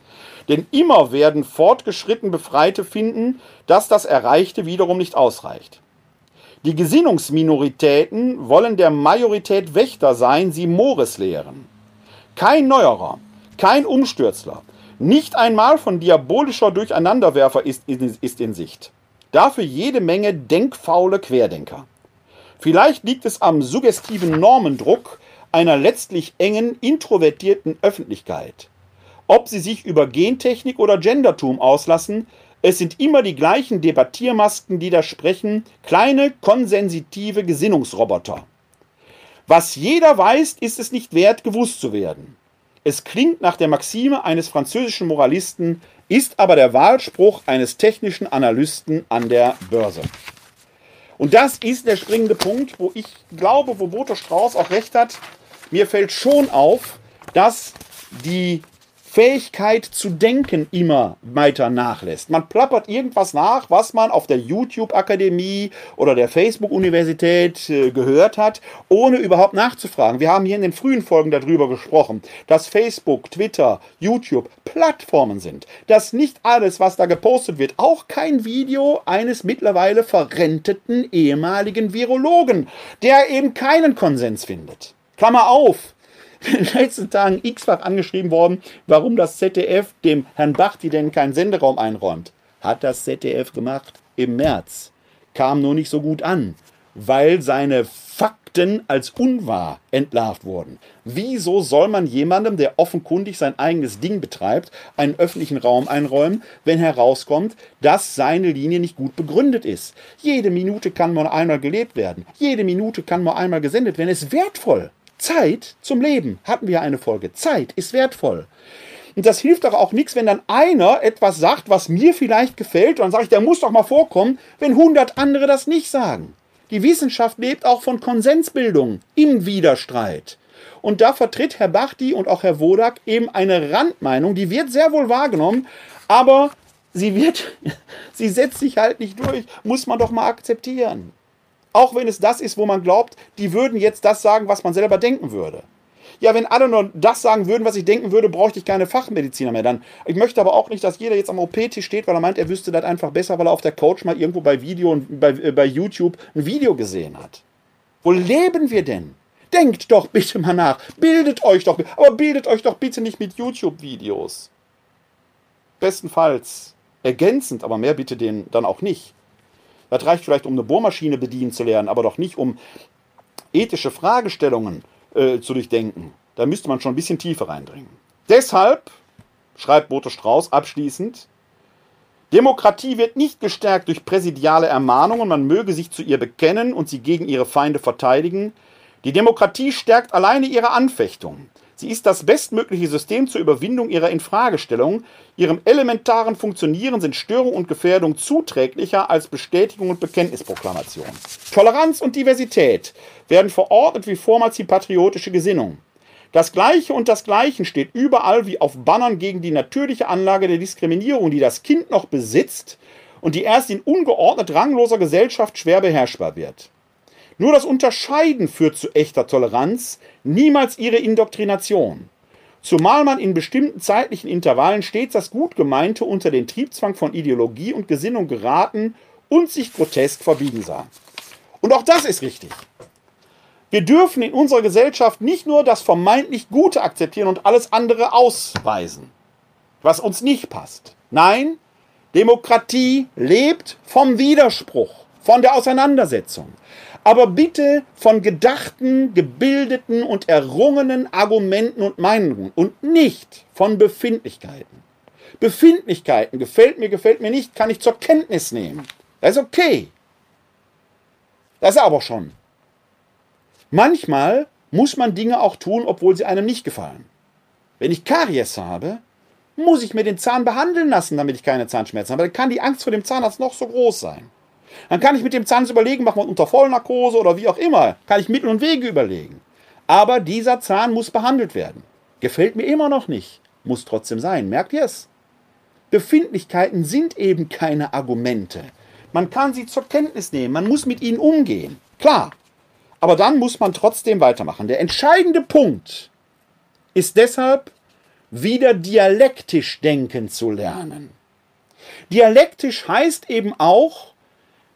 Denn immer werden fortgeschritten Befreite finden, dass das Erreichte wiederum nicht ausreicht. Die Gesinnungsminoritäten wollen der Majorität Wächter sein, sie Mores lehren. Kein Neuerer, kein Umstürzler, nicht einmal von diabolischer Durcheinanderwerfer ist, ist in Sicht. Dafür jede Menge denkfaule Querdenker. Vielleicht liegt es am suggestiven Normendruck einer letztlich engen, introvertierten Öffentlichkeit. Ob sie sich über Gentechnik oder Gendertum auslassen, es sind immer die gleichen Debattiermasken, die da sprechen, kleine, konsensitive Gesinnungsroboter. Was jeder weiß, ist es nicht wert, gewusst zu werden. Es klingt nach der Maxime eines französischen Moralisten, ist aber der Wahlspruch eines technischen Analysten an der Börse. Und das ist der springende Punkt, wo ich glaube, wo Boto Strauß auch recht hat. Mir fällt schon auf, dass die Fähigkeit zu denken immer weiter nachlässt. Man plappert irgendwas nach, was man auf der YouTube-Akademie oder der Facebook-Universität äh, gehört hat, ohne überhaupt nachzufragen. Wir haben hier in den frühen Folgen darüber gesprochen, dass Facebook, Twitter, YouTube Plattformen sind. Dass nicht alles, was da gepostet wird, auch kein Video eines mittlerweile verrenteten ehemaligen Virologen, der eben keinen Konsens findet. Klammer auf, in den letzten Tagen x-fach angeschrieben worden, warum das ZDF dem Herrn Bachti denn keinen Senderaum einräumt. Hat das ZDF gemacht im März. Kam nur nicht so gut an, weil seine Fakten als unwahr entlarvt wurden. Wieso soll man jemandem, der offenkundig sein eigenes Ding betreibt, einen öffentlichen Raum einräumen, wenn herauskommt, dass seine Linie nicht gut begründet ist? Jede Minute kann nur einmal gelebt werden. Jede Minute kann nur einmal gesendet werden. Es ist wertvoll. Zeit zum Leben hatten wir eine Folge. Zeit ist wertvoll. Und das hilft doch auch nichts, wenn dann einer etwas sagt, was mir vielleicht gefällt. Und dann sage ich, der muss doch mal vorkommen, wenn hundert andere das nicht sagen. Die Wissenschaft lebt auch von Konsensbildung im Widerstreit. Und da vertritt Herr Bachti und auch Herr Wodak eben eine Randmeinung, die wird sehr wohl wahrgenommen, aber sie wird, sie setzt sich halt nicht durch, muss man doch mal akzeptieren. Auch wenn es das ist, wo man glaubt, die würden jetzt das sagen, was man selber denken würde. Ja, wenn alle nur das sagen würden, was ich denken würde, bräuchte ich keine Fachmediziner mehr. Dann, ich möchte aber auch nicht, dass jeder jetzt am OP-Tisch steht, weil er meint, er wüsste das einfach besser, weil er auf der Couch mal irgendwo bei Video bei, äh, bei YouTube ein Video gesehen hat. Wo leben wir denn? Denkt doch bitte mal nach. Bildet euch doch. Aber bildet euch doch bitte nicht mit YouTube-Videos. Bestenfalls ergänzend, aber mehr bitte den dann auch nicht. Das reicht vielleicht, um eine Bohrmaschine bedienen zu lernen, aber doch nicht, um ethische Fragestellungen äh, zu durchdenken. Da müsste man schon ein bisschen tiefer reindringen. Deshalb, schreibt Boto Strauß abschließend, Demokratie wird nicht gestärkt durch präsidiale Ermahnungen, man möge sich zu ihr bekennen und sie gegen ihre Feinde verteidigen. Die Demokratie stärkt alleine ihre Anfechtung. Sie ist das bestmögliche System zur Überwindung ihrer Infragestellung. Ihrem elementaren Funktionieren sind Störung und Gefährdung zuträglicher als Bestätigung und Bekenntnisproklamation. Toleranz und Diversität werden verordnet wie vormals die patriotische Gesinnung. Das Gleiche und das Gleichen steht überall wie auf Bannern gegen die natürliche Anlage der Diskriminierung, die das Kind noch besitzt und die erst in ungeordnet rangloser Gesellschaft schwer beherrschbar wird. Nur das Unterscheiden führt zu echter Toleranz, niemals ihre Indoktrination. Zumal man in bestimmten zeitlichen Intervallen stets das Gutgemeinte unter den Triebzwang von Ideologie und Gesinnung geraten und sich grotesk verbiegen sah. Und auch das ist richtig. Wir dürfen in unserer Gesellschaft nicht nur das vermeintlich Gute akzeptieren und alles andere ausweisen, was uns nicht passt. Nein, Demokratie lebt vom Widerspruch, von der Auseinandersetzung. Aber bitte von gedachten, gebildeten und errungenen Argumenten und Meinungen und nicht von Befindlichkeiten. Befindlichkeiten gefällt mir, gefällt mir nicht, kann ich zur Kenntnis nehmen. Das ist okay. Das ist aber schon. Manchmal muss man Dinge auch tun, obwohl sie einem nicht gefallen. Wenn ich Karies habe, muss ich mir den Zahn behandeln lassen, damit ich keine Zahnschmerzen habe. Dann kann die Angst vor dem Zahnarzt noch so groß sein. Dann kann ich mit dem Zahnarzt überlegen, machen wir unter Vollnarkose oder wie auch immer. Kann ich Mittel und Wege überlegen. Aber dieser Zahn muss behandelt werden. Gefällt mir immer noch nicht. Muss trotzdem sein. Merkt ihr es? Befindlichkeiten sind eben keine Argumente. Man kann sie zur Kenntnis nehmen. Man muss mit ihnen umgehen. Klar. Aber dann muss man trotzdem weitermachen. Der entscheidende Punkt ist deshalb, wieder dialektisch denken zu lernen. Dialektisch heißt eben auch,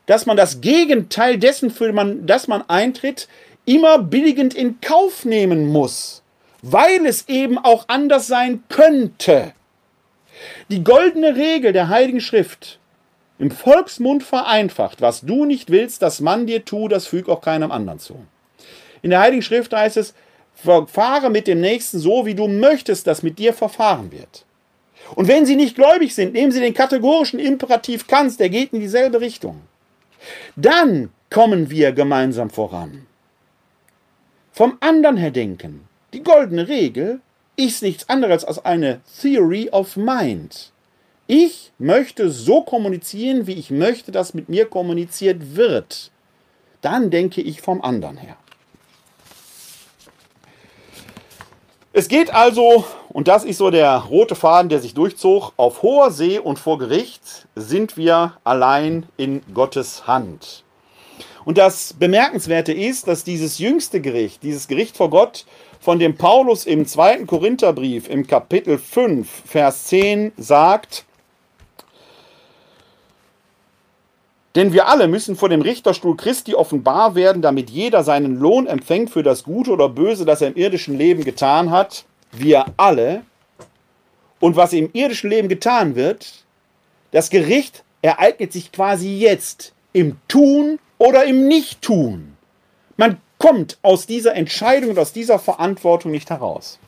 dass man das Gegenteil dessen, für man, das man eintritt, immer billigend in Kauf nehmen muss, weil es eben auch anders sein könnte. Die goldene Regel der Heiligen Schrift, im Volksmund vereinfacht, was du nicht willst, dass man dir tut, das füg auch keinem anderen zu. In der Heiligen Schrift heißt es, verfahre mit dem Nächsten so, wie du möchtest, dass mit dir verfahren wird. Und wenn sie nicht gläubig sind, nehmen sie den kategorischen Imperativ Kants, der geht in dieselbe Richtung. Dann kommen wir gemeinsam voran. Vom anderen her denken. Die goldene Regel ist nichts anderes als eine Theory of Mind. Ich möchte so kommunizieren, wie ich möchte, dass mit mir kommuniziert wird. Dann denke ich vom anderen her. Es geht also, und das ist so der rote Faden, der sich durchzog, auf hoher See und vor Gericht sind wir allein in Gottes Hand. Und das Bemerkenswerte ist, dass dieses jüngste Gericht, dieses Gericht vor Gott, von dem Paulus im zweiten Korintherbrief im Kapitel 5, Vers 10 sagt, Denn wir alle müssen vor dem Richterstuhl Christi offenbar werden, damit jeder seinen Lohn empfängt für das Gute oder Böse, das er im irdischen Leben getan hat. Wir alle. Und was im irdischen Leben getan wird, das Gericht ereignet sich quasi jetzt im Tun oder im Nicht-Tun. Man kommt aus dieser Entscheidung und aus dieser Verantwortung nicht heraus.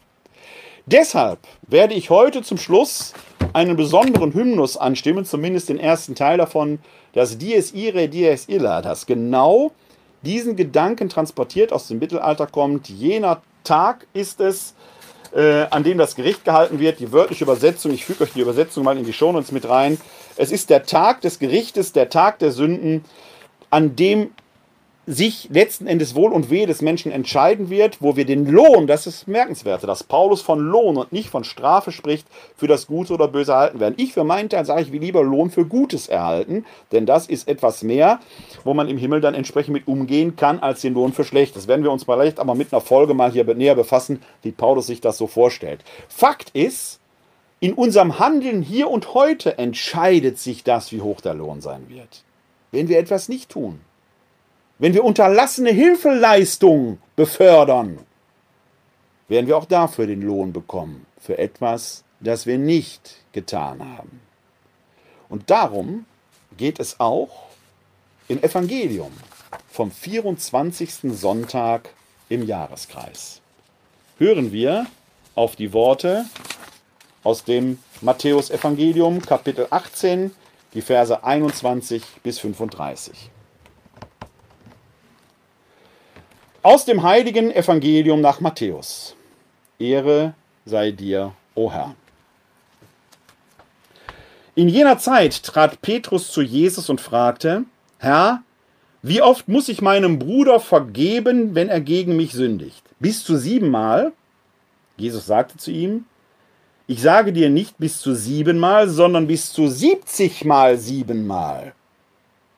Deshalb werde ich heute zum Schluss einen besonderen Hymnus anstimmen, zumindest den ersten Teil davon, das Dies Ire, Dies Illa, das genau diesen Gedanken transportiert aus dem Mittelalter kommt. Jener Tag ist es, äh, an dem das Gericht gehalten wird. Die wörtliche Übersetzung, ich füge euch die Übersetzung mal in die Shownotes mit rein. Es ist der Tag des Gerichtes, der Tag der Sünden, an dem sich letzten Endes Wohl und Wehe des Menschen entscheiden wird, wo wir den Lohn, das ist merkenswert, dass Paulus von Lohn und nicht von Strafe spricht, für das Gute oder Böse erhalten werden. Ich für meinen Teil sage ich, wie lieber Lohn für Gutes erhalten, denn das ist etwas mehr, wo man im Himmel dann entsprechend mit umgehen kann, als den Lohn für Schlechtes. Werden wir uns mal leicht aber mit einer Folge mal hier näher befassen, wie Paulus sich das so vorstellt. Fakt ist, in unserem Handeln hier und heute entscheidet sich das, wie hoch der Lohn sein wird. Wenn wir etwas nicht tun, wenn wir unterlassene Hilfeleistung befördern, werden wir auch dafür den Lohn bekommen, für etwas, das wir nicht getan haben. Und darum geht es auch im Evangelium vom 24. Sonntag im Jahreskreis. Hören wir auf die Worte aus dem Matthäus-Evangelium, Kapitel 18, die Verse 21 bis 35. Aus dem heiligen Evangelium nach Matthäus. Ehre sei dir, o Herr. In jener Zeit trat Petrus zu Jesus und fragte, Herr, wie oft muss ich meinem Bruder vergeben, wenn er gegen mich sündigt? Bis zu siebenmal? Jesus sagte zu ihm, ich sage dir nicht bis zu siebenmal, sondern bis zu siebzigmal siebenmal.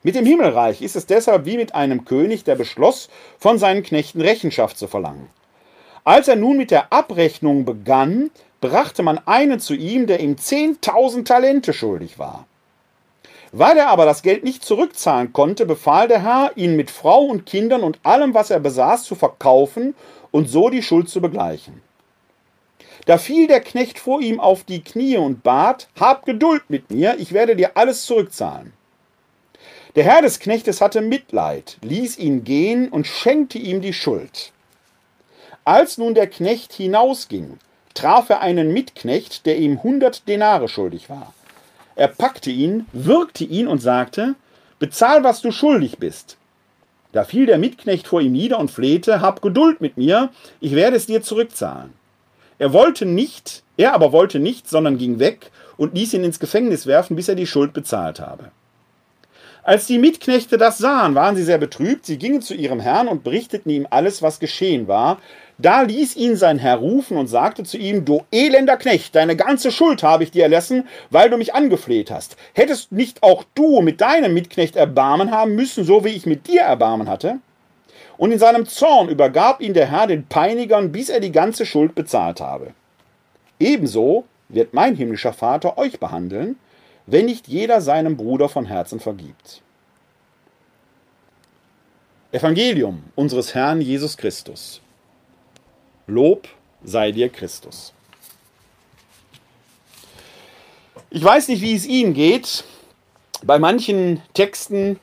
Mit dem Himmelreich ist es deshalb wie mit einem König, der beschloss, von seinen Knechten Rechenschaft zu verlangen. Als er nun mit der Abrechnung begann, brachte man einen zu ihm, der ihm zehntausend Talente schuldig war. Weil er aber das Geld nicht zurückzahlen konnte, befahl der Herr, ihn mit Frau und Kindern und allem, was er besaß, zu verkaufen und so die Schuld zu begleichen. Da fiel der Knecht vor ihm auf die Knie und bat, Hab Geduld mit mir, ich werde dir alles zurückzahlen. Der Herr des Knechtes hatte Mitleid, ließ ihn gehen und schenkte ihm die Schuld. Als nun der Knecht hinausging, traf er einen Mitknecht, der ihm hundert Denare schuldig war. Er packte ihn, würgte ihn und sagte, Bezahl, was du schuldig bist. Da fiel der Mitknecht vor ihm nieder und flehte, Hab Geduld mit mir, ich werde es dir zurückzahlen. Er wollte nicht, er aber wollte nicht, sondern ging weg und ließ ihn ins Gefängnis werfen, bis er die Schuld bezahlt habe. Als die Mitknechte das sahen, waren sie sehr betrübt. Sie gingen zu ihrem Herrn und berichteten ihm alles, was geschehen war. Da ließ ihn sein Herr rufen und sagte zu ihm, du elender Knecht, deine ganze Schuld habe ich dir erlassen, weil du mich angefleht hast. Hättest nicht auch du mit deinem Mitknecht Erbarmen haben müssen, so wie ich mit dir Erbarmen hatte? Und in seinem Zorn übergab ihn der Herr den Peinigern, bis er die ganze Schuld bezahlt habe. Ebenso wird mein himmlischer Vater euch behandeln, wenn nicht jeder seinem Bruder von Herzen vergibt. Evangelium unseres Herrn Jesus Christus. Lob sei dir Christus. Ich weiß nicht, wie es Ihnen geht. Bei manchen Texten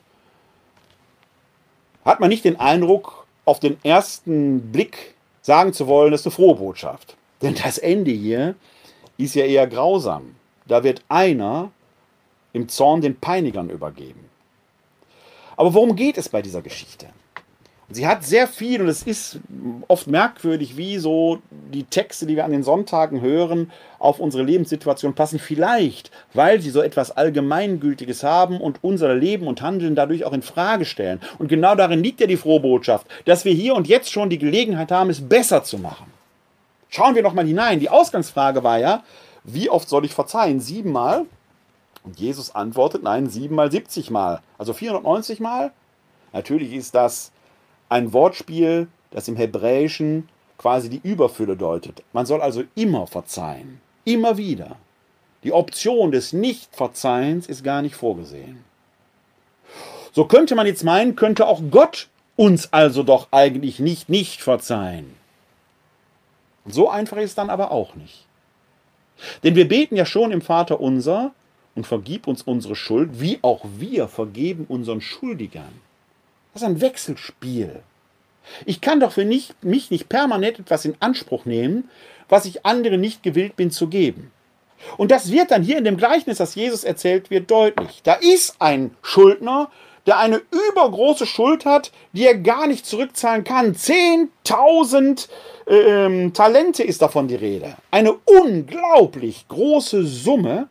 hat man nicht den Eindruck, auf den ersten Blick sagen zu wollen, das ist eine frohe Botschaft. Denn das Ende hier ist ja eher grausam. Da wird einer im Zorn den Peinigern übergeben. Aber worum geht es bei dieser Geschichte? Sie hat sehr viel und es ist oft merkwürdig, wie so die Texte, die wir an den Sonntagen hören, auf unsere Lebenssituation passen. Vielleicht, weil sie so etwas Allgemeingültiges haben und unser Leben und Handeln dadurch auch in Frage stellen. Und genau darin liegt ja die frohe Botschaft, dass wir hier und jetzt schon die Gelegenheit haben, es besser zu machen. Schauen wir noch mal hinein. Die Ausgangsfrage war ja, wie oft soll ich verzeihen? Siebenmal? Und Jesus antwortet, nein, siebenmal, siebzig Mal. Also 490 Mal? Natürlich ist das ein Wortspiel, das im Hebräischen quasi die Überfülle deutet. Man soll also immer verzeihen. Immer wieder. Die Option des Nichtverzeihens ist gar nicht vorgesehen. So könnte man jetzt meinen, könnte auch Gott uns also doch eigentlich nicht nicht verzeihen. So einfach ist es dann aber auch nicht. Denn wir beten ja schon im Vater unser, und vergib uns unsere Schuld, wie auch wir vergeben unseren Schuldigern. Das ist ein Wechselspiel. Ich kann doch für nicht, mich nicht permanent etwas in Anspruch nehmen, was ich anderen nicht gewillt bin zu geben. Und das wird dann hier in dem Gleichnis, das Jesus erzählt wird, deutlich. Da ist ein Schuldner, der eine übergroße Schuld hat, die er gar nicht zurückzahlen kann. Zehntausend äh, Talente ist davon die Rede. Eine unglaublich große Summe,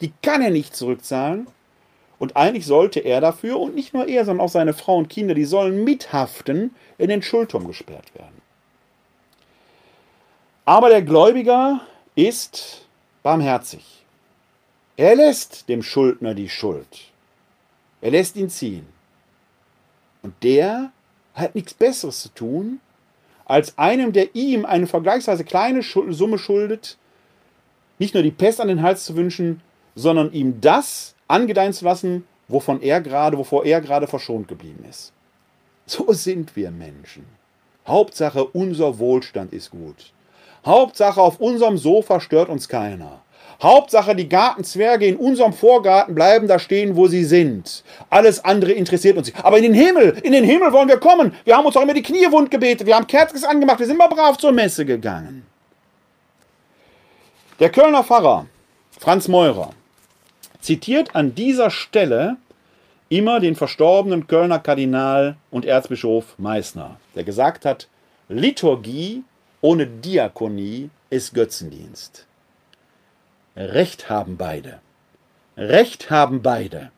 die kann er nicht zurückzahlen. Und eigentlich sollte er dafür, und nicht nur er, sondern auch seine Frau und Kinder, die sollen mithaften, in den Schuldturm gesperrt werden. Aber der Gläubiger ist barmherzig. Er lässt dem Schuldner die Schuld. Er lässt ihn ziehen. Und der hat nichts Besseres zu tun, als einem, der ihm eine vergleichsweise kleine Summe schuldet, nicht nur die Pest an den Hals zu wünschen, sondern ihm das angedeihen zu lassen, wovon er gerade, wovor er gerade verschont geblieben ist. So sind wir Menschen. Hauptsache, unser Wohlstand ist gut. Hauptsache, auf unserem Sofa stört uns keiner. Hauptsache, die Gartenzwerge in unserem Vorgarten bleiben da stehen, wo sie sind. Alles andere interessiert uns nicht. Aber in den Himmel, in den Himmel wollen wir kommen. Wir haben uns auch immer die Knie wund gebetet. Wir haben Kerzkes angemacht. Wir sind immer brav zur Messe gegangen. Der Kölner Pfarrer Franz Meurer zitiert an dieser Stelle immer den verstorbenen Kölner Kardinal und Erzbischof Meißner, der gesagt hat, Liturgie ohne Diakonie ist Götzendienst. Recht haben beide. Recht haben beide.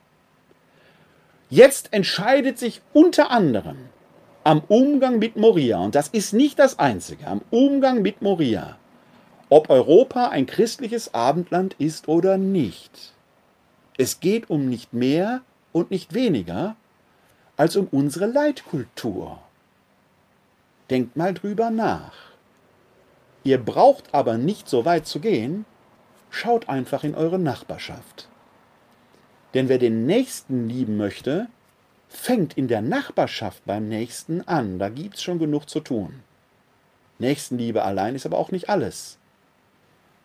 Jetzt entscheidet sich unter anderem am Umgang mit Moria, und das ist nicht das Einzige, am Umgang mit Moria, ob Europa ein christliches Abendland ist oder nicht. Es geht um nicht mehr und nicht weniger als um unsere Leitkultur. Denkt mal drüber nach. Ihr braucht aber nicht so weit zu gehen, schaut einfach in eure Nachbarschaft. Denn wer den Nächsten lieben möchte, fängt in der Nachbarschaft beim Nächsten an. Da gibt es schon genug zu tun. Nächstenliebe allein ist aber auch nicht alles.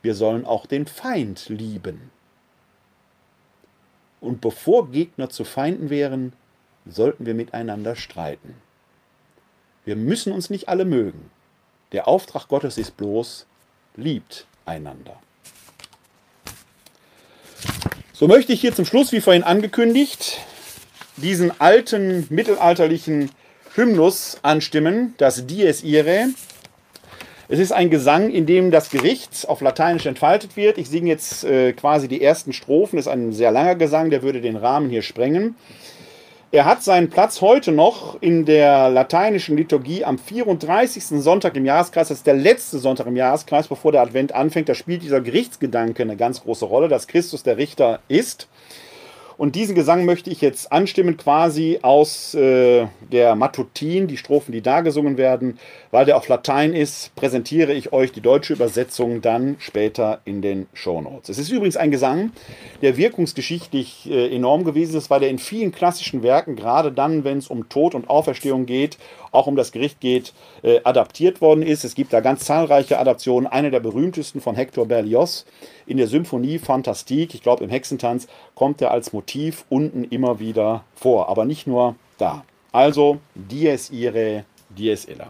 Wir sollen auch den Feind lieben. Und bevor Gegner zu Feinden wären, sollten wir miteinander streiten. Wir müssen uns nicht alle mögen. Der Auftrag Gottes ist bloß, liebt einander. So möchte ich hier zum Schluss, wie vorhin angekündigt, diesen alten mittelalterlichen Hymnus anstimmen, das Dies Irae. Es ist ein Gesang, in dem das Gericht auf Lateinisch entfaltet wird. Ich singe jetzt äh, quasi die ersten Strophen. Das ist ein sehr langer Gesang, der würde den Rahmen hier sprengen. Er hat seinen Platz heute noch in der lateinischen Liturgie am 34. Sonntag im Jahreskreis. Das ist der letzte Sonntag im Jahreskreis, bevor der Advent anfängt. Da spielt dieser Gerichtsgedanke eine ganz große Rolle, dass Christus der Richter ist. Und diesen Gesang möchte ich jetzt anstimmen, quasi aus äh, der Matutin, die Strophen, die da gesungen werden. Weil der auf Latein ist, präsentiere ich euch die deutsche Übersetzung dann später in den Shownotes. Es ist übrigens ein Gesang, der wirkungsgeschichtlich äh, enorm gewesen ist, weil er in vielen klassischen Werken, gerade dann, wenn es um Tod und Auferstehung geht, auch um das Gericht geht, äh, adaptiert worden ist. Es gibt da ganz zahlreiche Adaptionen. Eine der berühmtesten von Hector Berlioz in der Symphonie Fantastique, ich glaube im Hexentanz, kommt er als Motiv unten immer wieder vor, aber nicht nur da. Also Dies Irae, Dies Illa.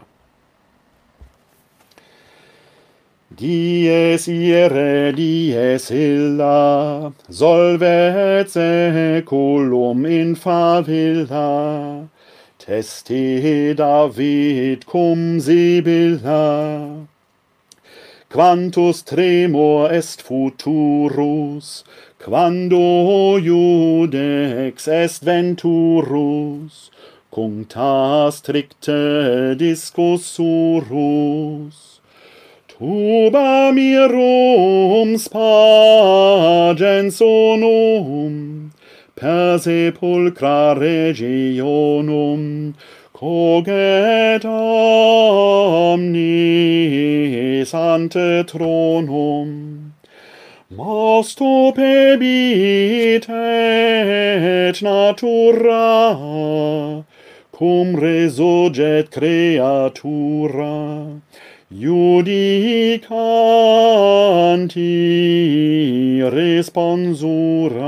Dies ire, dies illa, solvet seculum in favilla, teste David cum sibilla. quantus tremor est futurus, quando judex est venturus, cum ta stricte discussurus. Tuba mirum spagens onum, per sepulcra regionum, Coget omnis ante tronum, Mosto pebit et natura, Cum resurget creatura, Judicanti responsura,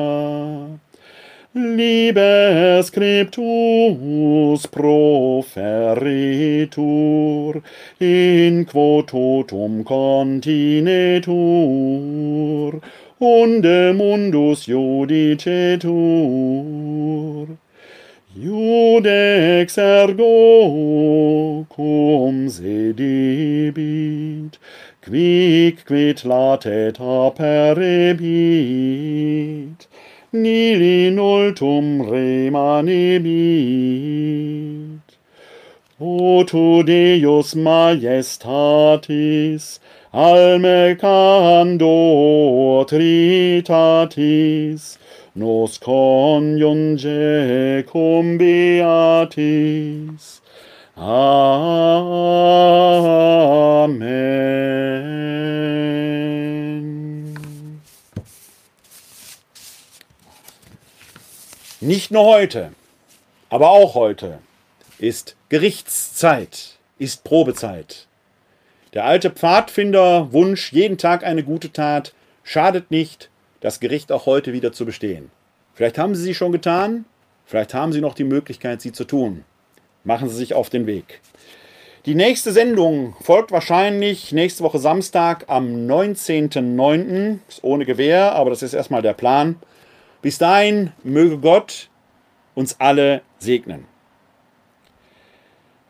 libe scriptus proferitur in quo totum continetur unde mundus judicetur. Iudex ergo cum sedibit quic quid latet aperebit, nil in ultum remanebit. O tu Deus majestatis, almecando tritatis, nos coniunge cum beatis. Amen. Nicht nur heute, aber auch heute ist Gerichtszeit, ist Probezeit. Der alte Pfadfinder Wunsch, jeden Tag eine gute Tat, schadet nicht, das Gericht auch heute wieder zu bestehen. Vielleicht haben Sie sie schon getan, vielleicht haben Sie noch die Möglichkeit, sie zu tun. Machen Sie sich auf den Weg. Die nächste Sendung folgt wahrscheinlich nächste Woche Samstag am 19.09. Ist ohne Gewehr, aber das ist erstmal der Plan. Bis dahin möge Gott uns alle segnen.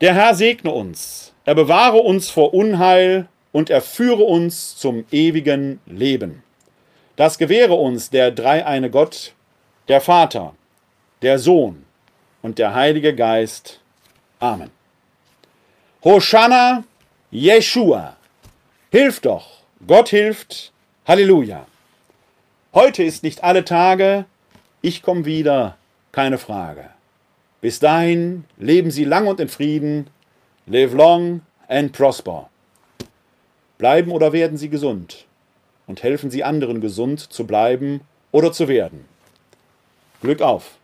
Der Herr segne uns, er bewahre uns vor Unheil und er führe uns zum ewigen Leben. Das gewähre uns der dreieine Gott, der Vater, der Sohn und der Heilige Geist. Amen. Hosanna, Jeshua. Hilf doch, Gott hilft. Halleluja. Heute ist nicht alle Tage, ich komme wieder, keine Frage. Bis dahin leben Sie lang und in Frieden. Live long and prosper. Bleiben oder werden Sie gesund und helfen Sie anderen gesund zu bleiben oder zu werden. Glück auf!